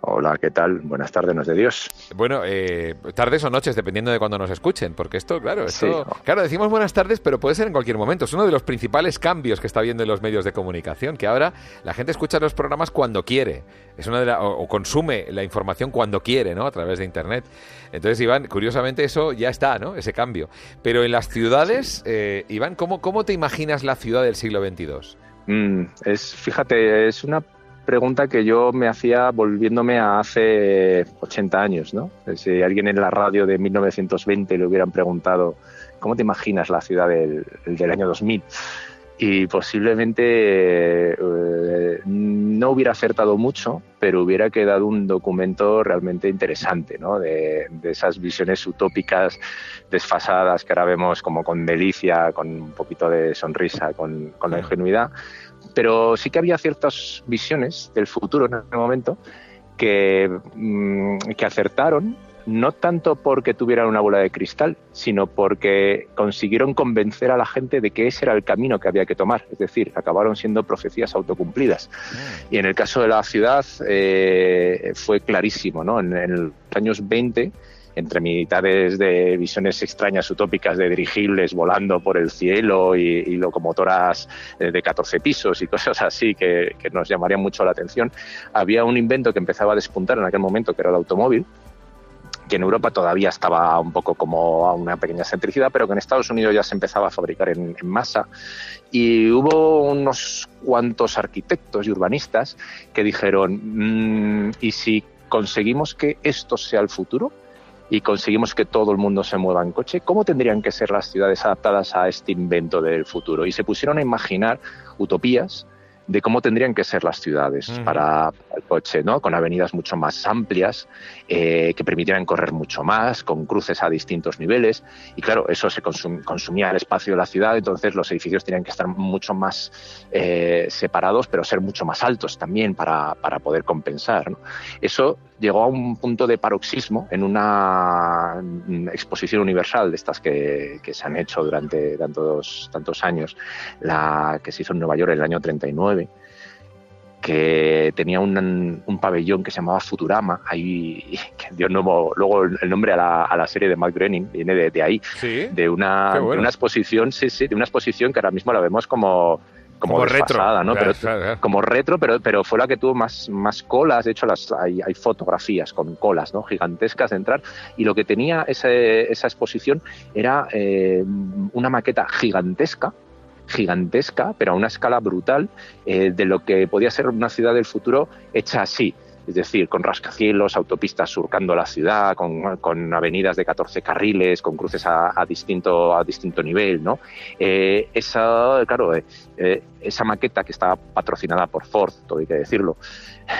Hola, ¿qué tal? Buenas tardes, nos de Dios. Bueno, eh, tardes o noches, dependiendo de cuando nos escuchen, porque esto, claro, esto, Sí. claro, decimos buenas tardes, pero puede ser en cualquier momento. Es uno de los principales cambios que está habiendo en los medios de comunicación, que ahora la gente escucha los programas cuando quiere, es una de la- o, o consume la información cuando quiere, ¿no? A través de internet. Entonces, Iván, curiosamente eso ya está, ¿no? Ese cambio. Pero en las ciudades, eh, Iván, ¿cómo, ¿cómo te imaginas la ciudad del siglo XXII? Mm, es, fíjate, es una pregunta que yo me hacía volviéndome a hace 80 años, ¿no? Si alguien en la radio de 1920 le hubieran preguntado, ¿cómo te imaginas la ciudad del, del año 2000? Y posiblemente eh, no hubiera acertado mucho, pero hubiera quedado un documento realmente interesante, ¿no? De, de esas visiones utópicas desfasadas que ahora vemos como con delicia, con un poquito de sonrisa, con, con la ingenuidad. Pero sí que había ciertas visiones del futuro en ese momento que, mm, que acertaron no tanto porque tuvieran una bola de cristal, sino porque consiguieron convencer a la gente de que ese era el camino que había que tomar. Es decir, acabaron siendo profecías autocumplidas. Mm. Y en el caso de la ciudad eh, fue clarísimo, ¿no? En, en los años 20 entre militares de visiones extrañas, utópicas, de dirigibles volando por el cielo y, locomotoras eh, de 14 pisos y cosas así que, nos llamarían mucho la atención, había un invento que empezaba a despuntar en aquel momento, que era el automóvil, que en Europa todavía estaba un poco como a una pequeña centricidad, pero que en Estados Unidos ya se empezaba a fabricar en, masa. Y hubo unos cuantos arquitectos y urbanistas que dijeron, mm, ¿y si conseguimos que esto sea el futuro? Y conseguimos que todo el mundo se mueva en coche, ¿cómo tendrían que ser las ciudades adaptadas a este invento del futuro? Y se pusieron a imaginar utopías de cómo tendrían que ser las ciudades para el coche, ¿no? Con avenidas mucho más amplias, eh, que permitieran correr mucho más, con cruces a distintos niveles. Y claro, eso se consumía el espacio de la ciudad, entonces los edificios tenían que estar mucho más eh, separados, pero ser mucho más altos también para, para poder compensar. Eso llegó a un punto de paroxismo en una exposición universal de estas que, que se han hecho durante tantos, tantos años, la que se hizo en Nueva York en el año 39 que tenía un, un, pabellón que se llamaba Futurama, ahí que dio nuevo, luego el nombre a la, a la, serie de Matt Groening viene de, de ahí, de, una, de una exposición, sí, sí, de una exposición que ahora mismo la vemos como como, retro, ¿no? pero, Como retro, pero, pero fue la que tuvo más, más colas. De hecho, las, hay, hay fotografías con colas ¿no? gigantescas de entrar. Y lo que tenía ese, esa exposición era eh, una maqueta gigantesca gigantesca, pero a una escala brutal, eh, de lo que podía ser una ciudad del futuro hecha así es decir, con rascacielos, autopistas surcando la ciudad, con, avenidas de 14 carriles, con cruces a, distinto, a distinto nivel, ¿no? Eh, esa, claro, eh, esa maqueta que estaba patrocinada por Ford, todo hay que decirlo.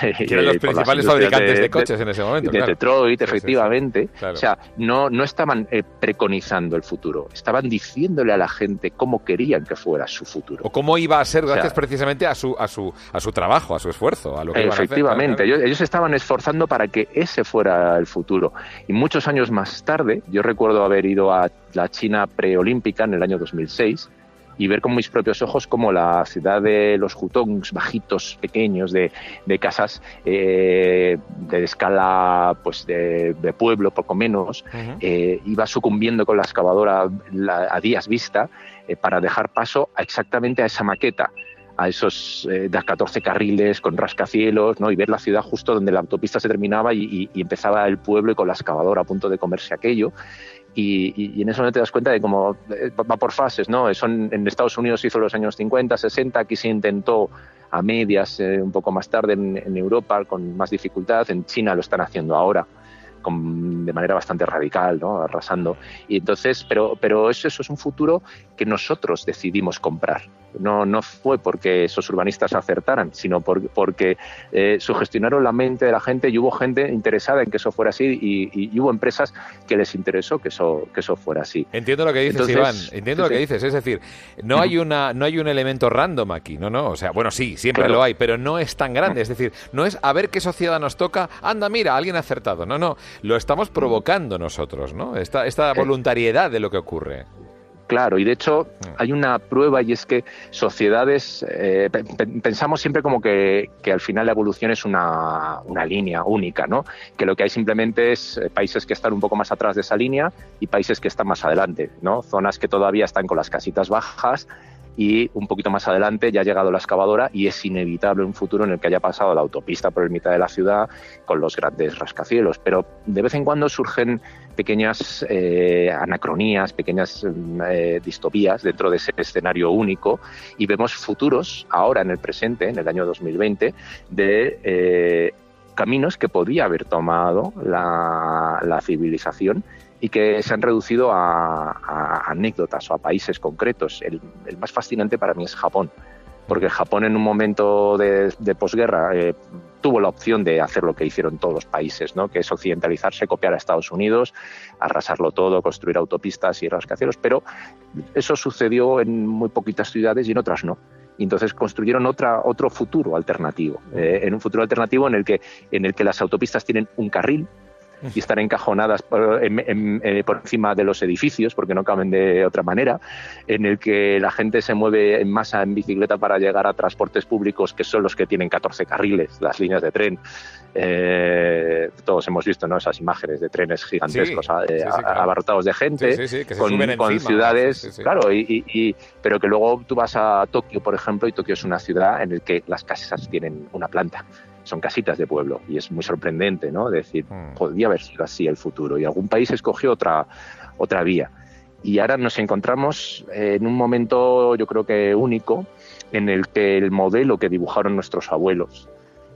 Que eran los principales fabricantes de, coches en ese momento. De Detroit, efectivamente. O sea, no, no estaban eh, preconizando el futuro, estaban diciéndole a la gente cómo querían que fuera su futuro. O cómo iba a ser gracias precisamente a su, a, su, a su trabajo, a su esfuerzo, a lo que Efectivamente, ellos, ellos estaban esforzando para que ese fuera el futuro. Y muchos años más tarde, yo recuerdo haber ido a la China preolímpica en el año 2006 y ver con mis propios ojos cómo la ciudad de los hutongs bajitos, pequeños, de, de casas eh, de escala pues de, pueblo, poco menos, eh, iba sucumbiendo con la excavadora a días vista eh, para dejar paso a exactamente a esa maqueta a esos de 14 carriles con rascacielos, ¿no? y ver la ciudad justo donde la autopista se terminaba y, y, empezaba el pueblo y con la excavadora a punto de comerse aquello. Y, en eso no te das cuenta de cómo eh, va por fases, ¿no? Son, en Estados Unidos se hizo en los años 50, 60, aquí se intentó a medias eh, un poco más tarde en, Europa con más dificultad, en China lo están haciendo ahora de manera bastante radical, ¿no? arrasando. Y entonces, pero, pero eso, eso es un futuro que nosotros decidimos comprar. No, no fue porque esos urbanistas acertaran, sino porque eh, sugestionaron la mente de la gente y hubo gente interesada en que eso fuera así y, hubo empresas que les interesó que eso, que eso fuera así. Entiendo lo que dices, Iván. Entiendo lo que dices. Es decir, no hay, una, no hay un elemento random aquí, no, no. O sea, bueno, sí, siempre lo hay, pero no es tan grande. Es decir, no es a ver qué sociedad nos toca, anda, mira, alguien ha acertado. No, no. Lo estamos provocando nosotros, ¿no? Esta, esta eh, voluntariedad de lo que ocurre. Claro, y de hecho mm. hay una prueba y es que sociedades, eh, pensamos siempre como que, que, al final la evolución es una, una, línea única, ¿no? Que lo que hay simplemente es eh, países que están un poco más atrás de esa línea y países que están más adelante, ¿no? Zonas que todavía están con las casitas bajas y un poquito más adelante ya ha llegado la excavadora y es inevitable un futuro en el que haya pasado la autopista por el mitad de la ciudad con los grandes rascacielos. Pero de vez en cuando surgen pequeñas eh, anacronías, pequeñas eh, distopías dentro de ese escenario único y vemos futuros ahora en el presente, en el año 2020, de eh, caminos que podía haber tomado la, civilización y que se han reducido a, anécdotas o a países concretos. El, más fascinante para mí es Japón, porque Japón en un momento de, posguerra eh, tuvo la opción de hacer lo que hicieron todos los países, ¿no? que es occidentalizarse, copiar a Estados Unidos, arrasarlo todo, construir autopistas y rascacielos, pero eso sucedió en muy poquitas ciudades y en otras no. Y entonces construyeron otra, otro futuro alternativo, eh, en un futuro alternativo en el, que, en el que las autopistas tienen un carril, y estar encajonadas por, eh, por, encima de los edificios, porque no caben de otra manera, en el que la gente se mueve en masa en bicicleta para llegar a transportes públicos que son los que tienen 14 carriles, las líneas de tren. Eh, todos hemos visto ¿no? esas imágenes de trenes gigantescos eh, abarrotados de gente, con, ciudades, claro, y, pero que luego tú vas a Tokio, por ejemplo, y Tokio es una ciudad en la que las casas tienen una planta son casitas de pueblo y es muy sorprendente, ¿no? Decir, mm. podría haber sido así el futuro y algún país escogió otra, otra vía. Y ahora nos encontramos en un momento, yo creo que único, en el que el modelo que dibujaron nuestros abuelos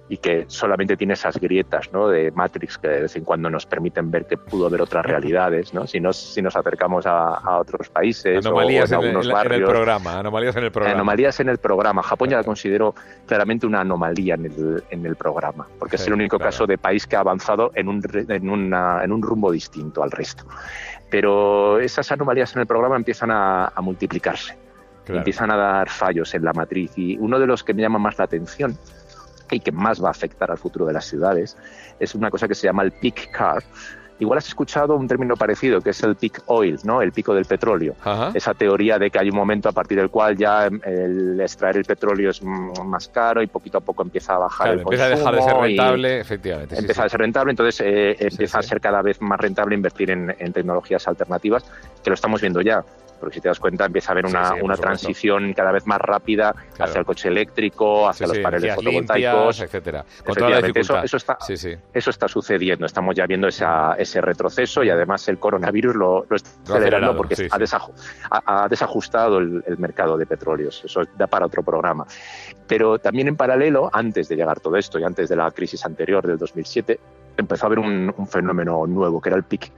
y que solamente tiene esas grietas ¿no? de Matrix que de vez en cuando nos permiten ver que pudo haber otras realidades, ¿no? si, nos, si nos acercamos a, otros países anomalías o, en, algunos barrios. En el programa, anomalías en el programa. Anomalías en el programa. Japón ya la considero claramente una anomalía en el, en el programa, porque es el único caso de país que ha avanzado en un, en, una, en un rumbo distinto al resto. Pero esas anomalías en el programa empiezan a, multiplicarse. Empiezan a dar fallos en la matriz y uno de los que me llama más la atención y que más va a afectar al futuro de las ciudades, es una cosa que se llama el peak car. Igual has escuchado un término parecido, que es el peak oil, ¿no? El pico del petróleo. Esa teoría de que hay un momento a partir del cual ya em, el extraer el petróleo es más caro y poquito a poco empieza a bajar el empieza consumo. Empieza a dejar de ser rentable, efectivamente. empieza a ser rentable, entonces eh, empieza a ser cada vez más rentable invertir en, en tecnologías alternativas, que lo estamos viendo ya porque si te das cuenta empieza a haber una, una transición cada vez más rápida hacia el coche eléctrico, hacia los paneles fotovoltaicos, etcétera. eso, eso, está, eso está sucediendo, estamos ya viendo esa, ese retroceso y además el coronavirus lo, está acelerando porque ha, desajustado el, mercado de petróleos, eso da para otro programa. Pero también en paralelo, antes de llegar todo esto y antes de la crisis anterior del 2007, empezó a haber un, un fenómeno nuevo que era el pic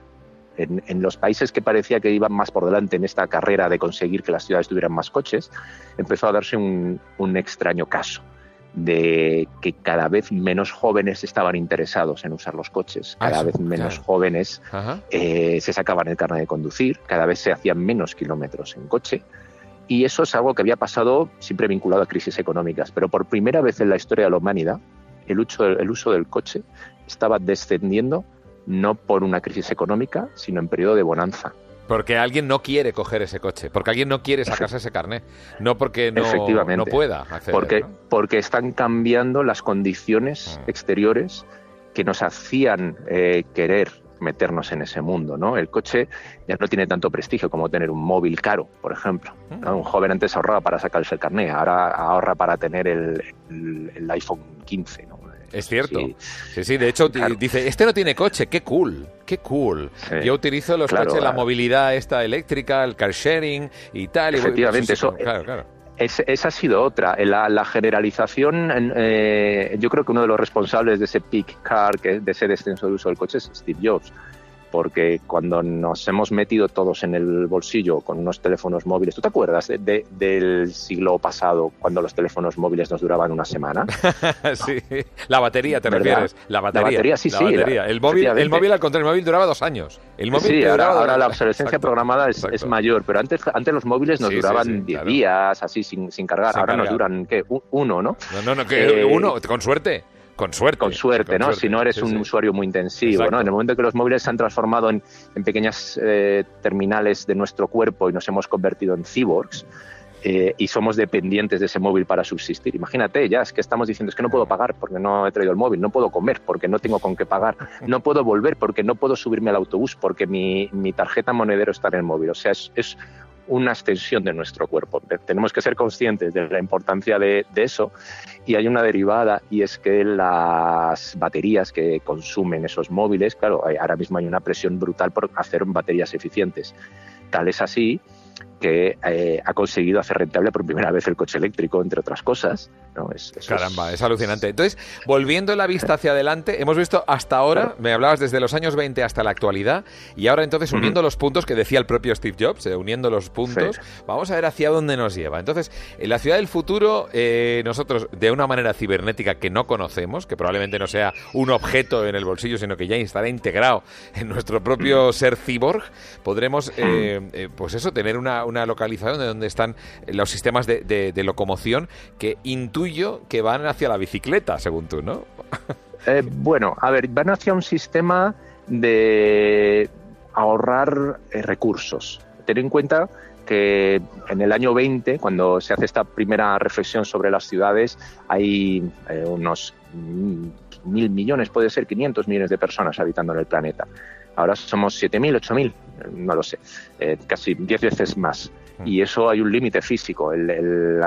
en, los países que parecía que iban más por delante en esta carrera de conseguir que las ciudades tuvieran más coches, empezó a darse un, extraño caso de que cada vez menos jóvenes estaban interesados en usar los coches, ah, cada vez menos jóvenes eh, se sacaban el carnet de conducir, cada vez se hacían menos kilómetros en coche. Y eso es algo que había pasado siempre vinculado a crisis económicas, pero por primera vez en la historia de la humanidad, el uso, el uso del coche estaba descendiendo no por una crisis económica, sino en periodo de bonanza. Porque alguien no quiere coger ese coche, porque alguien no quiere sacarse ese carnet, no porque no, no pueda acceder, Porque, porque están cambiando las condiciones mm. exteriores que nos hacían eh, querer meternos en ese mundo, ¿no? El coche ya no tiene tanto prestigio como tener un móvil caro, por ejemplo. Mm. Un joven antes ahorraba para sacarse el carnet, ahora ahorra para tener el, el iPhone 15, ¿no? Es cierto. Sí, sí, de hecho dice, este no tiene coche, qué cool, qué cool. Yo utilizo los coches, la movilidad esta eléctrica, el car sharing y tal. Efectivamente, eso, claro, claro. esa ha sido otra. La, generalización, eh, yo creo que uno de los responsables de ese peak car, que de ese descenso del uso del coche, es Steve Jobs porque cuando nos hemos metido todos en el bolsillo con unos teléfonos móviles, ¿tú te acuerdas del siglo pasado cuando los teléfonos móviles nos duraban una semana? sí, la batería te refieres, la batería. La batería, sí, sí. El, móvil, el móvil, al contrario, el móvil duraba dos años. El móvil sí, ahora, la obsolescencia programada es, mayor, pero antes, antes los móviles nos duraban 10 días, así, sin, sin cargar. ahora nos duran, ¿qué? Uno, ¿no? No, no, no, que eh, uno, con suerte. Con suerte. Con suerte, ¿no? Si no eres un usuario muy intensivo, ¿no? En el momento que los móviles se han transformado en, pequeñas eh, terminales de nuestro cuerpo y nos hemos convertido en cyborgs, eh, y somos dependientes de ese móvil para subsistir. Imagínate, ya es que estamos diciendo es que no puedo pagar porque no he traído el móvil, no puedo comer porque no tengo con qué pagar, no puedo volver porque no puedo subirme al autobús porque mi, mi tarjeta monedero está en el móvil. O sea, es, es una extensión de nuestro cuerpo. Tenemos que ser conscientes de la importancia de, eso y hay una derivada y es que las baterías que consumen esos móviles, claro, ahora mismo hay una presión brutal por hacer baterías eficientes. Tal es así que eh, ha conseguido hacer rentable por primera vez el coche eléctrico, entre otras cosas. ¿no? Es, Caramba, es... alucinante. Entonces, volviendo la vista hacia adelante, hemos visto hasta ahora, me hablabas desde los años 20 hasta la actualidad, y ahora entonces uniendo los puntos que decía el propio Steve Jobs, eh, uniendo los puntos, vamos a ver hacia dónde nos lleva. Entonces, en la ciudad del futuro, eh, nosotros, de una manera cibernética que no conocemos, que probablemente no sea un objeto en el bolsillo, sino que ya estará integrado en nuestro propio ser cyborg, podremos, pues eso, tener una una localización de donde están los sistemas de, locomoción que intuyo que van hacia la bicicleta, según tú, ¿no? Eh, bueno, a ver, van hacia un sistema de ahorrar eh, recursos. Ten en cuenta que en el año 20, cuando se hace esta primera reflexión sobre las ciudades, hay eh, unos mil millones, puede ser 500 millones de personas habitando en el planeta. Ahora somos 7.000, 8.000, no lo sé, eh, casi 10 veces más. Mm. Y eso hay un límite físico, el,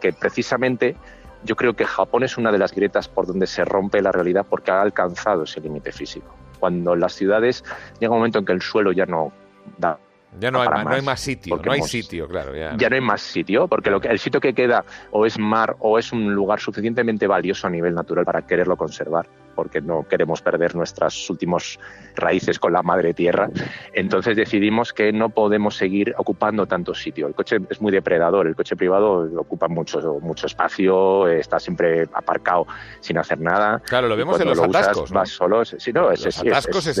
que precisamente yo creo que Japón es una de las grietas por donde se rompe la realidad porque ha alcanzado ese límite físico. Cuando las ciudades llega un momento en que el suelo ya no da ya no hay, más, no hay más sitio, no hay sitio, claro. Ya, no hay más sitio, porque lo que, el sitio que queda o es mar o es un lugar suficientemente valioso a nivel natural para quererlo conservar porque no queremos perder nuestras últimas raíces con la madre tierra. Entonces decidimos que no podemos seguir ocupando tanto sitio. El coche es muy depredador, el coche privado ocupa mucho, mucho espacio, está siempre aparcado sin hacer nada. Claro, lo vemos en los atascos. Vas solo, sí, no, es, los atascos es,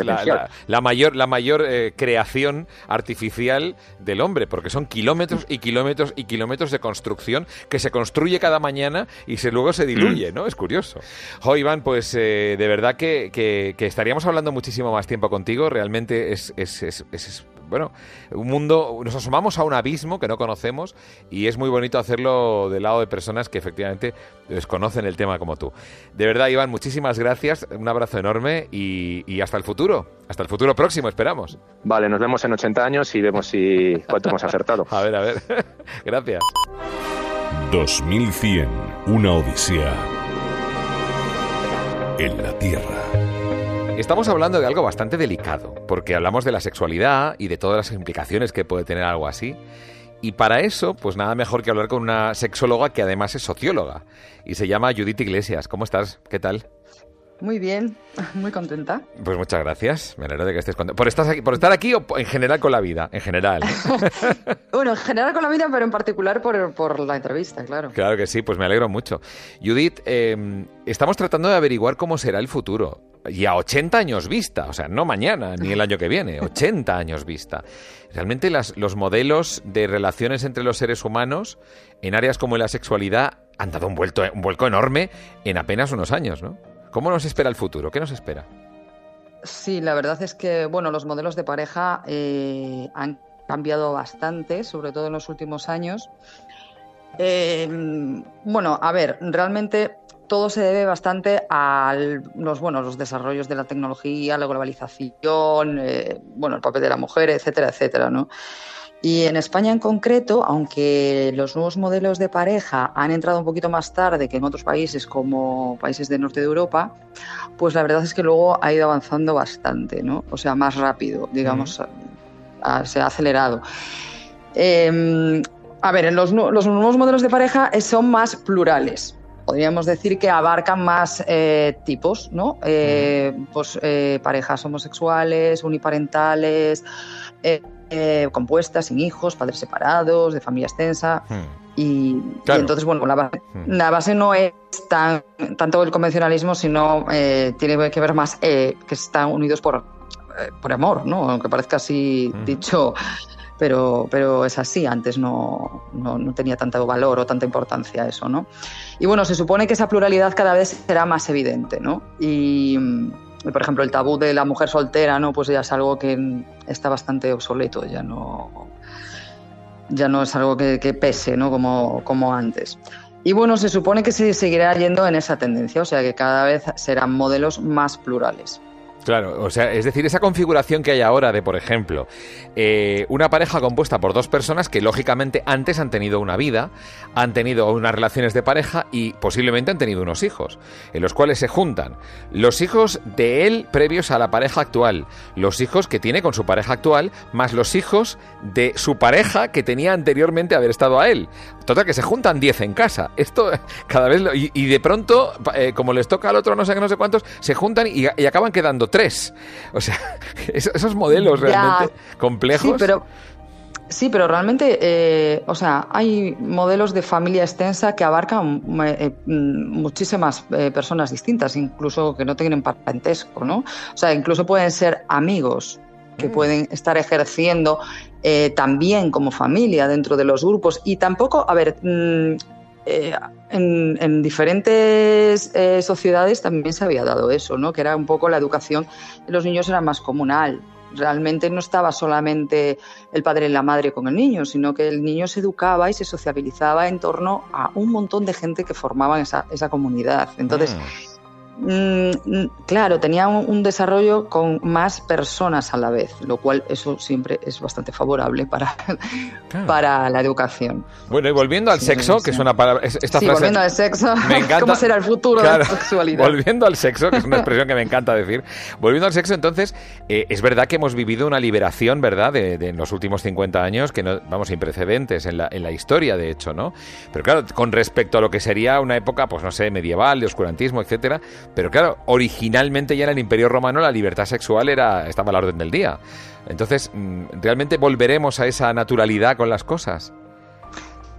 la, mayor, la mayor eh, creación artificial del hombre, porque son kilómetros y kilómetros y kilómetros de construcción que se construye cada mañana y se, luego se diluye, mm. ¿no? Es curioso. Jo, Iván, pues... Eh, de verdad que, estaríamos hablando muchísimo más tiempo contigo. Realmente es, bueno, un mundo, nos asomamos a un abismo que no conocemos y es muy bonito hacerlo del lado de personas que efectivamente desconocen el tema como tú. De verdad, Iván, muchísimas gracias, un abrazo enorme y, hasta el futuro, hasta el futuro próximo, esperamos. Vale, nos vemos en 80 años y vemos si cuánto hemos acertado. a ver, a ver, gracias. 2100, una odisea en la Tierra. Estamos hablando de algo bastante delicado, porque hablamos de la sexualidad y de todas las implicaciones que puede tener algo así. Y para eso, pues nada mejor que hablar con una sexóloga que además es socióloga y se llama Judith Iglesias. ¿Cómo estás? ¿Qué tal? Muy bien, muy contenta. Pues muchas gracias, me alegro de que estés contenta. ¿Por estar aquí, por estar aquí o en general con la vida? En general. bueno, en general con la vida, pero en particular por, la entrevista, claro. Claro que sí, pues me alegro mucho. Judith, em, estamos tratando de averiguar cómo será el futuro. Y a 80 años vista, o sea, no mañana ni el año que viene, 80 años vista. Realmente las, los modelos de relaciones entre los seres humanos en áreas como la sexualidad han dado un, vuelto, un vuelco enorme en apenas unos años, ¿no? ¿Cómo nos espera el futuro? ¿Qué nos espera? Sí, la verdad es que bueno, los modelos de pareja eh, han cambiado bastante, sobre todo en los últimos años. Eh, bueno, a ver, realmente todo se debe bastante a los, bueno, los desarrollos de la tecnología, la globalización, eh, bueno, el papel de la mujer, etcétera, etcétera, ¿no? Y en España en concreto, aunque los nuevos modelos de pareja han entrado un poquito más tarde que en otros países como países del norte de Europa, pues la verdad es que luego ha ido avanzando bastante, ¿no? O sea, más rápido, digamos, se ha acelerado. Em, a ver, los, los, nuevos modelos de pareja son más plurales. Podríamos decir que abarcan más eh, tipos, ¿no? Eh, pues eh, parejas homosexuales, uniparentales, compuestas, sin hijos, padres separados, de familia extensa. Hmm. Y, entonces, bueno, hmm. la base, no es tan, tanto el convencionalismo, sino eh, tiene que ver más que están unidos por, por amor, ¿no? Aunque parezca así hmm. dicho, pero, pero es así. Antes no, no, no, tenía tanto valor o tanta importancia eso, ¿no? Y bueno, se supone que esa pluralidad cada vez será más evidente, ¿no? Y por ejemplo, el tabú de la mujer soltera, ¿no? Pues ya es algo que está bastante obsoleto, ya no, ya no es algo que, pese, ¿no? Como, como antes. Y bueno, se supone que se seguirá yendo en esa tendencia, o sea que cada vez serán modelos más plurales. Claro, o sea, es decir, esa configuración que hay ahora de, por ejemplo, eh, una pareja compuesta por dos personas que lógicamente antes han tenido una vida, han tenido unas relaciones de pareja y posiblemente han tenido unos hijos, en los cuales se juntan los hijos de él previos a la pareja actual, los hijos que tiene con su pareja actual, más los hijos de su pareja que tenía anteriormente haber estado a él. Total, que se juntan 10 en casa. Esto cada vez... y, de pronto, eh, como les toca al otro no sé qué, no sé cuántos, se juntan y, y acaban quedando tres. O sea, esos modelos realmente complejos. Sí, pero, sí, pero realmente, eh, o sea, hay modelos de familia extensa que abarcan eh, mm, muchísimas eh, personas distintas, incluso que no tienen parentesco, ¿no? O sea, incluso pueden ser amigos que mm. pueden estar ejerciendo también como familia dentro de los grupos y tampoco, a ver, mm, eh, en, diferentes eh, sociedades también se había dado eso, ¿no? que era un poco la educación de los niños era más comunal. Realmente no estaba solamente el padre y la madre con el niño, sino que el niño se educaba y se sociabilizaba en torno a un montón de gente que formaban esa, esa comunidad. Entonces, mm. Mm, mm, claro, tenía un, desarrollo con más personas a la vez, lo cual eso siempre es bastante favorable para, para la educación. Bueno, y volviendo al sexo, que es una palabra... Esta sí, volviendo al sexo, me encanta, ¿cómo será el futuro de la sexualidad? Volviendo al sexo, que es una expresión que me encanta decir, volviendo al sexo, entonces, eh, es verdad que hemos vivido una liberación, ¿verdad?, de, en los últimos 50 años, que no, vamos, sin precedentes en la, en la historia, de hecho, ¿no? Pero claro, con respecto a lo que sería una época, pues no sé, medieval, de oscurantismo, etcétera, pero claro, originalmente ya en el Imperio Romano la libertad sexual era estaba a la orden del día. Entonces, mm, ¿realmente volveremos a esa naturalidad con las cosas?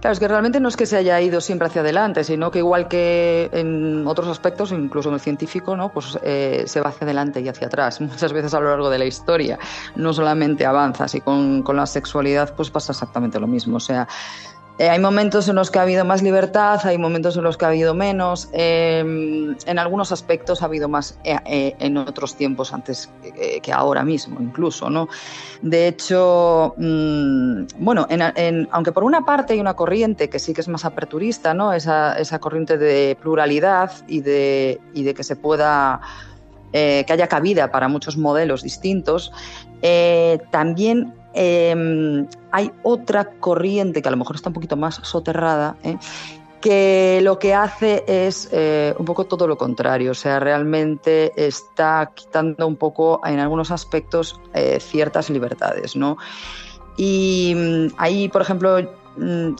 Claro, es que realmente no es que se haya ido siempre hacia adelante, sino que igual que en otros aspectos, incluso en el científico, ¿no? pues eh, se va hacia adelante y hacia atrás, muchas veces a lo largo de la historia. No solamente avanzas y con, con la sexualidad pues pasa exactamente lo mismo. O sea, eh, hay momentos en los que ha habido más libertad, hay momentos en los que ha habido menos. Em, en algunos aspectos ha habido más eh, eh, en otros tiempos antes que ahora mismo, incluso. ¿no? De hecho, mm, bueno, aunque por una parte hay una corriente que sí que es más aperturista, ¿no? esa, corriente de pluralidad y de, que se pueda que haya cabida para muchos modelos distintos, también Em, hay otra corriente que a lo mejor está un poquito más soterrada, ¿eh? que lo que hace es eh, un poco todo lo contrario, o sea, realmente está quitando un poco en algunos aspectos eh, ciertas libertades, ¿no? Y mm, ahí, por ejemplo, Mm,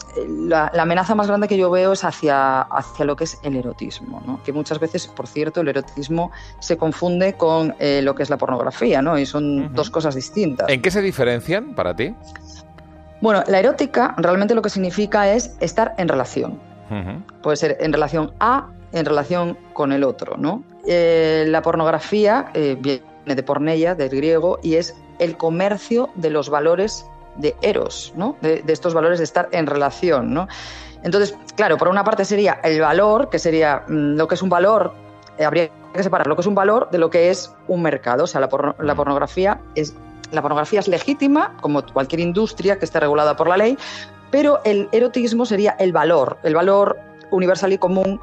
la, amenaza más grande que yo veo es hacia, hacia lo que es el erotismo, ¿no? que muchas veces, por cierto, el erotismo se confunde con eh, lo que es la pornografía, ¿no? y son dos cosas distintas. ¿En qué se diferencian para ti? Bueno, la erótica realmente lo que significa es estar en relación. Puede ser en relación a, en relación con el otro. ¿no? Eh, la pornografía eh, viene de porneia, del griego, y es el comercio de los valores de eros, ¿no? de, estos valores de estar en relación. ¿no? Entonces, claro, por una parte sería el valor, que sería mm, lo que es un valor, eh, habría que separar lo que es un valor de lo que es un mercado. O sea, la, pornografía es, la pornografía es legítima, como cualquier industria que esté regulada por la ley, pero el erotismo sería el valor, el valor universal y común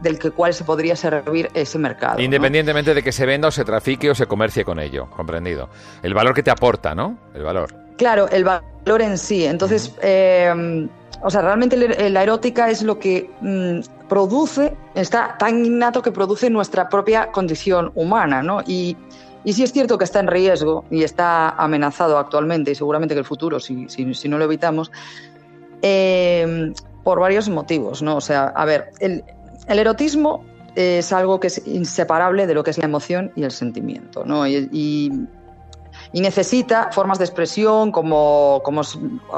del que cual se podría servir ese mercado. Independientemente de que se venda o se trafique o se comercie con ello, comprendido. El valor que te aporta, ¿no? El valor. Claro, el valor en sí. Entonces, eh, o sea, realmente la erótica es lo que mm, produce, está tan innato que produce nuestra propia condición humana, ¿no? Y, y sí es cierto que está en riesgo y está amenazado actualmente y seguramente que el futuro, si, si, no lo evitamos, eh, por varios motivos, ¿no? O sea, a ver, el, el erotismo es algo que es inseparable de lo que es la emoción y el sentimiento, ¿no? y y necesita formas de expresión como, como,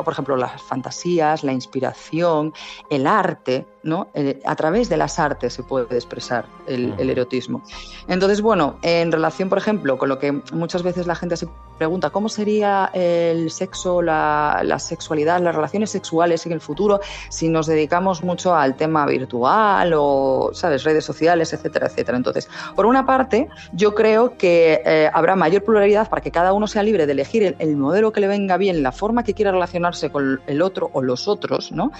por ejemplo, las fantasías, la inspiración, el arte, ¿no? Eh, a través de las artes se puede expresar el, erotismo. Entonces, bueno, en relación, por ejemplo, con lo que muchas veces la gente se pregunta, ¿cómo sería el sexo, la, la sexualidad, las relaciones sexuales en el futuro si nos dedicamos mucho al tema virtual o, ¿sabes?, redes sociales, etcétera, etcétera. Entonces, por una parte, yo creo que eh, habrá mayor pluralidad para que cada uno sea libre de elegir el, el modelo que le venga bien, la forma que quiera relacionarse con el otro o los otros, ¿no?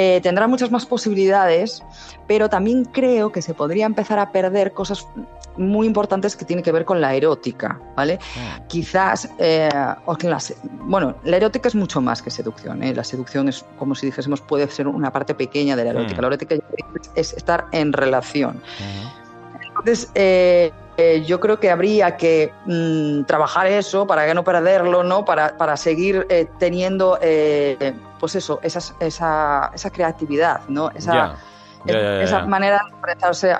Eh, tendrá muchas más posibilidades, pero también creo que se podría empezar a perder cosas muy importantes que tienen que ver con la erótica, ¿vale? Ah. Quizás, eh, bueno, la erótica es mucho más que seducción, ¿eh? La seducción es, como si dijésemos, puede ser una parte pequeña de la erótica. Mm. La erótica es estar en relación. Entonces, yo creo que habría que mm, trabajar eso para no perderlo, ¿no? Para, para seguir teniendo pues eso, esa, esa, esa creatividad, ¿no? Esa, esa manera de expresarse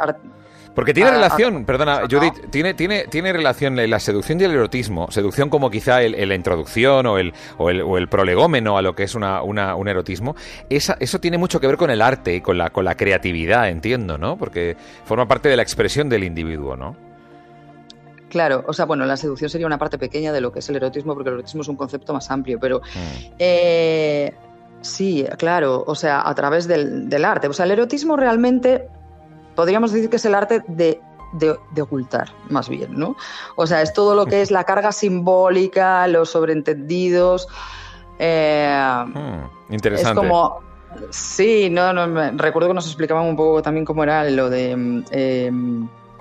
porque tiene relación, perdona, Judith, tiene, tiene, tiene relación la seducción y el erotismo, seducción como quizá el, la introducción o el, o el, o el, prolegómeno a lo que es una, una, un erotismo, esa, eso tiene mucho que ver con el arte y con la, con la creatividad, entiendo, ¿no? Porque forma parte de la expresión del individuo, ¿no? Claro, o sea, bueno, la seducción sería una parte pequeña de lo que es el erotismo, porque el erotismo es un concepto más amplio, pero mm. eh, Sí, claro, o sea, a través del, del arte. O sea, el erotismo realmente podríamos decir que es el arte de de, ocultar, más bien, ¿no? O sea, es todo lo que es la carga simbólica, los sobreentendidos. Eh, hmm, interesante. Es como. Sí, no, no, recuerdo que nos explicaban un poco también cómo era lo de. Eh,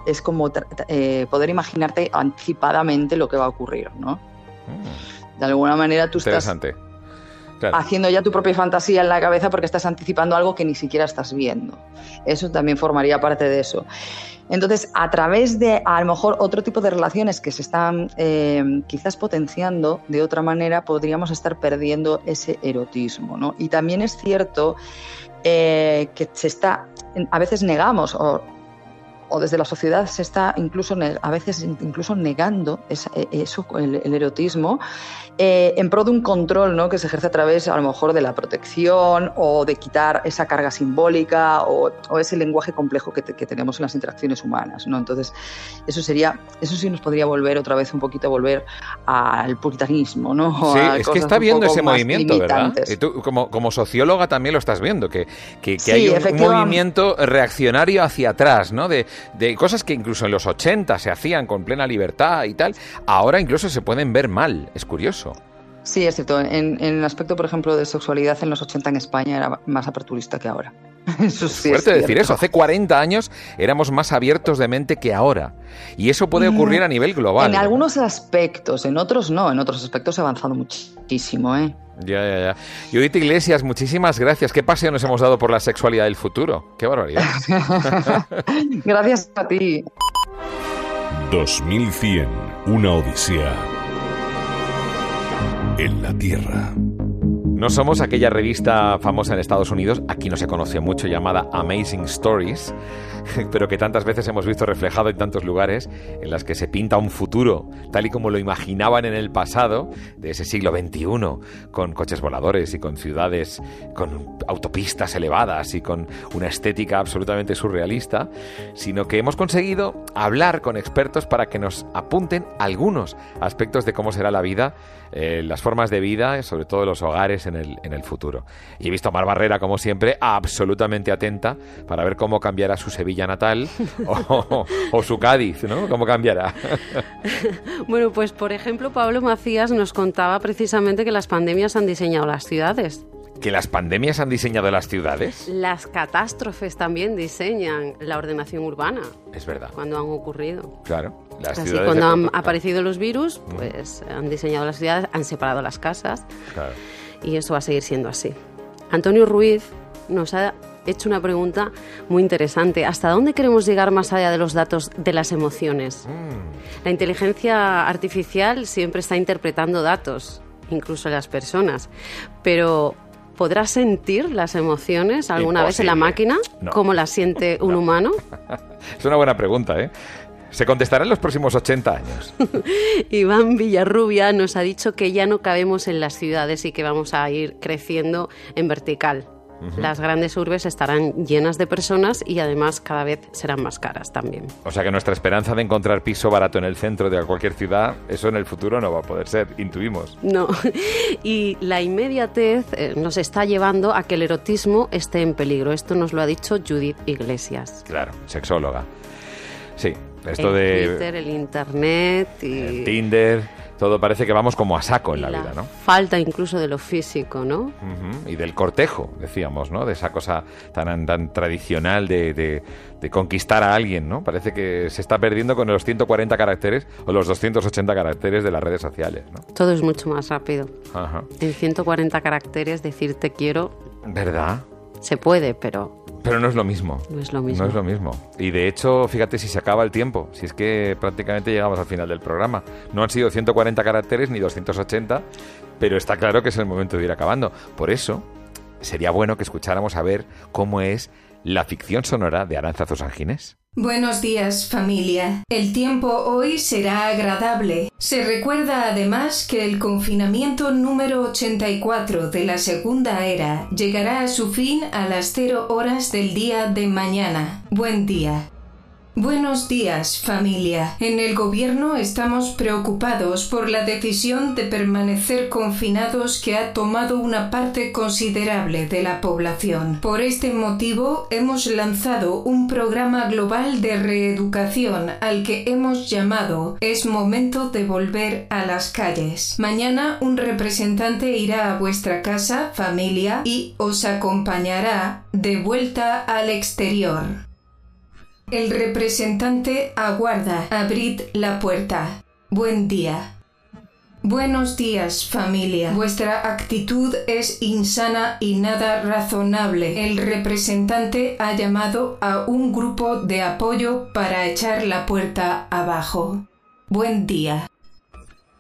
es como eh, poder imaginarte anticipadamente lo que va a ocurrir, ¿no? Hmm. De alguna manera tú estás haciendo ya tu propia fantasía en la cabeza porque estás anticipando algo que ni siquiera estás viendo. Eso también formaría parte de eso. Entonces, a través de a lo mejor otro tipo de relaciones que se están eh, quizás potenciando de otra manera, podríamos estar perdiendo ese erotismo. ¿no? Y también es cierto eh, que se está, a veces negamos o, o desde la sociedad se está incluso a veces incluso negando e, eso, el, erotismo eh, en pro de un control ¿no? que se ejerce a través a lo mejor de la protección o de quitar esa carga simbólica o, ese lenguaje complejo que, tenemos en las interacciones humanas. ¿no? Entonces, eso sería, eso sí nos podría volver otra vez un poquito a volver al puritanismo. ¿no? Sí, es que está viendo ese movimiento, ¿verdad? Y tú como, como socióloga también lo estás viendo, que, que, hay un, un, movimiento reaccionario hacia atrás, ¿no? De, de cosas que incluso en los 80 se hacían con plena libertad y tal, ahora incluso se pueden ver mal, es curioso. Sí, es cierto. En, el aspecto, por ejemplo, de sexualidad en los 80 en España era más aperturista que ahora. Eso sí es decir eso. Hace 40 años éramos más abiertos de mente que ahora. Y eso puede ocurrir a nivel global. En algunos aspectos, en otros no. En otros aspectos se ha avanzado muchísimo, ¿eh? Ya, ya, ya. Judith Iglesias, muchísimas gracias. Qué paseo nos hemos dado por la sexualidad del futuro. Qué barbaridad. gracias a ti. 2100, una odisea en la Tierra. No somos aquella revista famosa en Estados Unidos, aquí no se conoce mucho, llamada Amazing Stories, pero que tantas veces hemos visto reflejado en tantos lugares, en las que se pinta un futuro tal y como lo imaginaban en el pasado, de ese siglo XXI, con coches voladores y con ciudades, con autopistas elevadas y con una estética absolutamente surrealista, sino que hemos conseguido hablar con expertos para que nos apunten algunos aspectos de cómo será la vida, eh, las formas de vida, sobre todo los hogares en el, en el futuro. Y he visto a Mar Barrera, como siempre, absolutamente atenta para ver cómo cambiará su Sevilla natal o, su Cádiz, ¿no? ¿Cómo cambiará? bueno, pues por ejemplo, Pablo Macías nos contaba precisamente que las pandemias han diseñado las ciudades. ¿Que las pandemias han diseñado las ciudades? Las catástrofes también diseñan la ordenación urbana. Es verdad. Cuando han ocurrido. Claro. Las Así cuando han aparecido los virus, pues han diseñado las ciudades, han separado las casas. Claro y eso va a seguir siendo así. Antonio Ruiz nos ha hecho una pregunta muy interesante. ¿Hasta dónde queremos llegar más allá de los datos de las emociones? Mm. La inteligencia artificial siempre está interpretando datos, incluso las personas, pero ¿podrá sentir las emociones alguna vez en la máquina como las siente un humano? es una buena pregunta, ¿eh? Se contestará en los próximos 80 años. Iván Villarrubia nos ha dicho que ya no cabemos en las ciudades y que vamos a ir creciendo en vertical. Las grandes urbes estarán llenas de personas y además cada vez serán más caras también. O sea que nuestra esperanza de encontrar piso barato en el centro de cualquier ciudad, eso en el futuro no va a poder ser, intuimos. No, y la inmediatez eh, nos está llevando a que el erotismo esté en peligro. Esto nos lo ha dicho Judith Iglesias. Claro, sexóloga. Sí, esto el de Twitter, el internet y el Tinder, todo parece que vamos como a saco en la, vida, ¿no? Falta incluso de lo físico, ¿no? Y del cortejo, decíamos, ¿no? De esa cosa tan, tan tradicional de, de, conquistar a alguien, ¿no? Parece que se está perdiendo con los 140 caracteres o los 280 caracteres de las redes sociales, ¿no? Todo es mucho más rápido. Ajá. En 140 caracteres decir te quiero. ¿Verdad? Se puede, pero... Pero no es lo mismo. No es lo mismo. No es lo mismo. Y de hecho, fíjate si se acaba el tiempo, si es que prácticamente llegamos al final del programa. No han sido 140 caracteres ni 280, pero está claro que es el momento de ir acabando. Por eso, sería bueno que escucháramos a ver cómo es la ficción sonora de Aranzazo Ginés. Buenos días familia. El tiempo hoy será agradable. Se recuerda además que el confinamiento número 84 de la segunda era llegará a su fin a las 0 horas del día de mañana. Buen día. Buenos días, familia. En el gobierno estamos preocupados por la decisión de permanecer confinados que ha tomado una parte considerable de la población. Por este motivo, hemos lanzado un programa global de reeducación al que hemos llamado Es momento de volver a las calles. Mañana un representante irá a vuestra casa, familia, y os acompañará de vuelta al exterior. El representante aguarda. Abrid la puerta. Buen día. Buenos días, familia. Vuestra actitud es insana y nada razonable. El representante ha llamado a un grupo de apoyo para echar la puerta abajo. Buen día.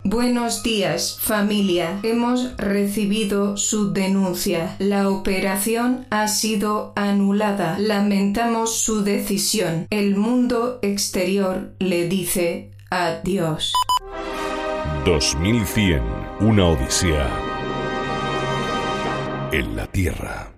Buenos días, familia. Hemos recibido su denuncia. La operación ha sido anulada. Lamentamos su decisión. El mundo exterior le dice adiós. 2100. Una odisea en la Tierra.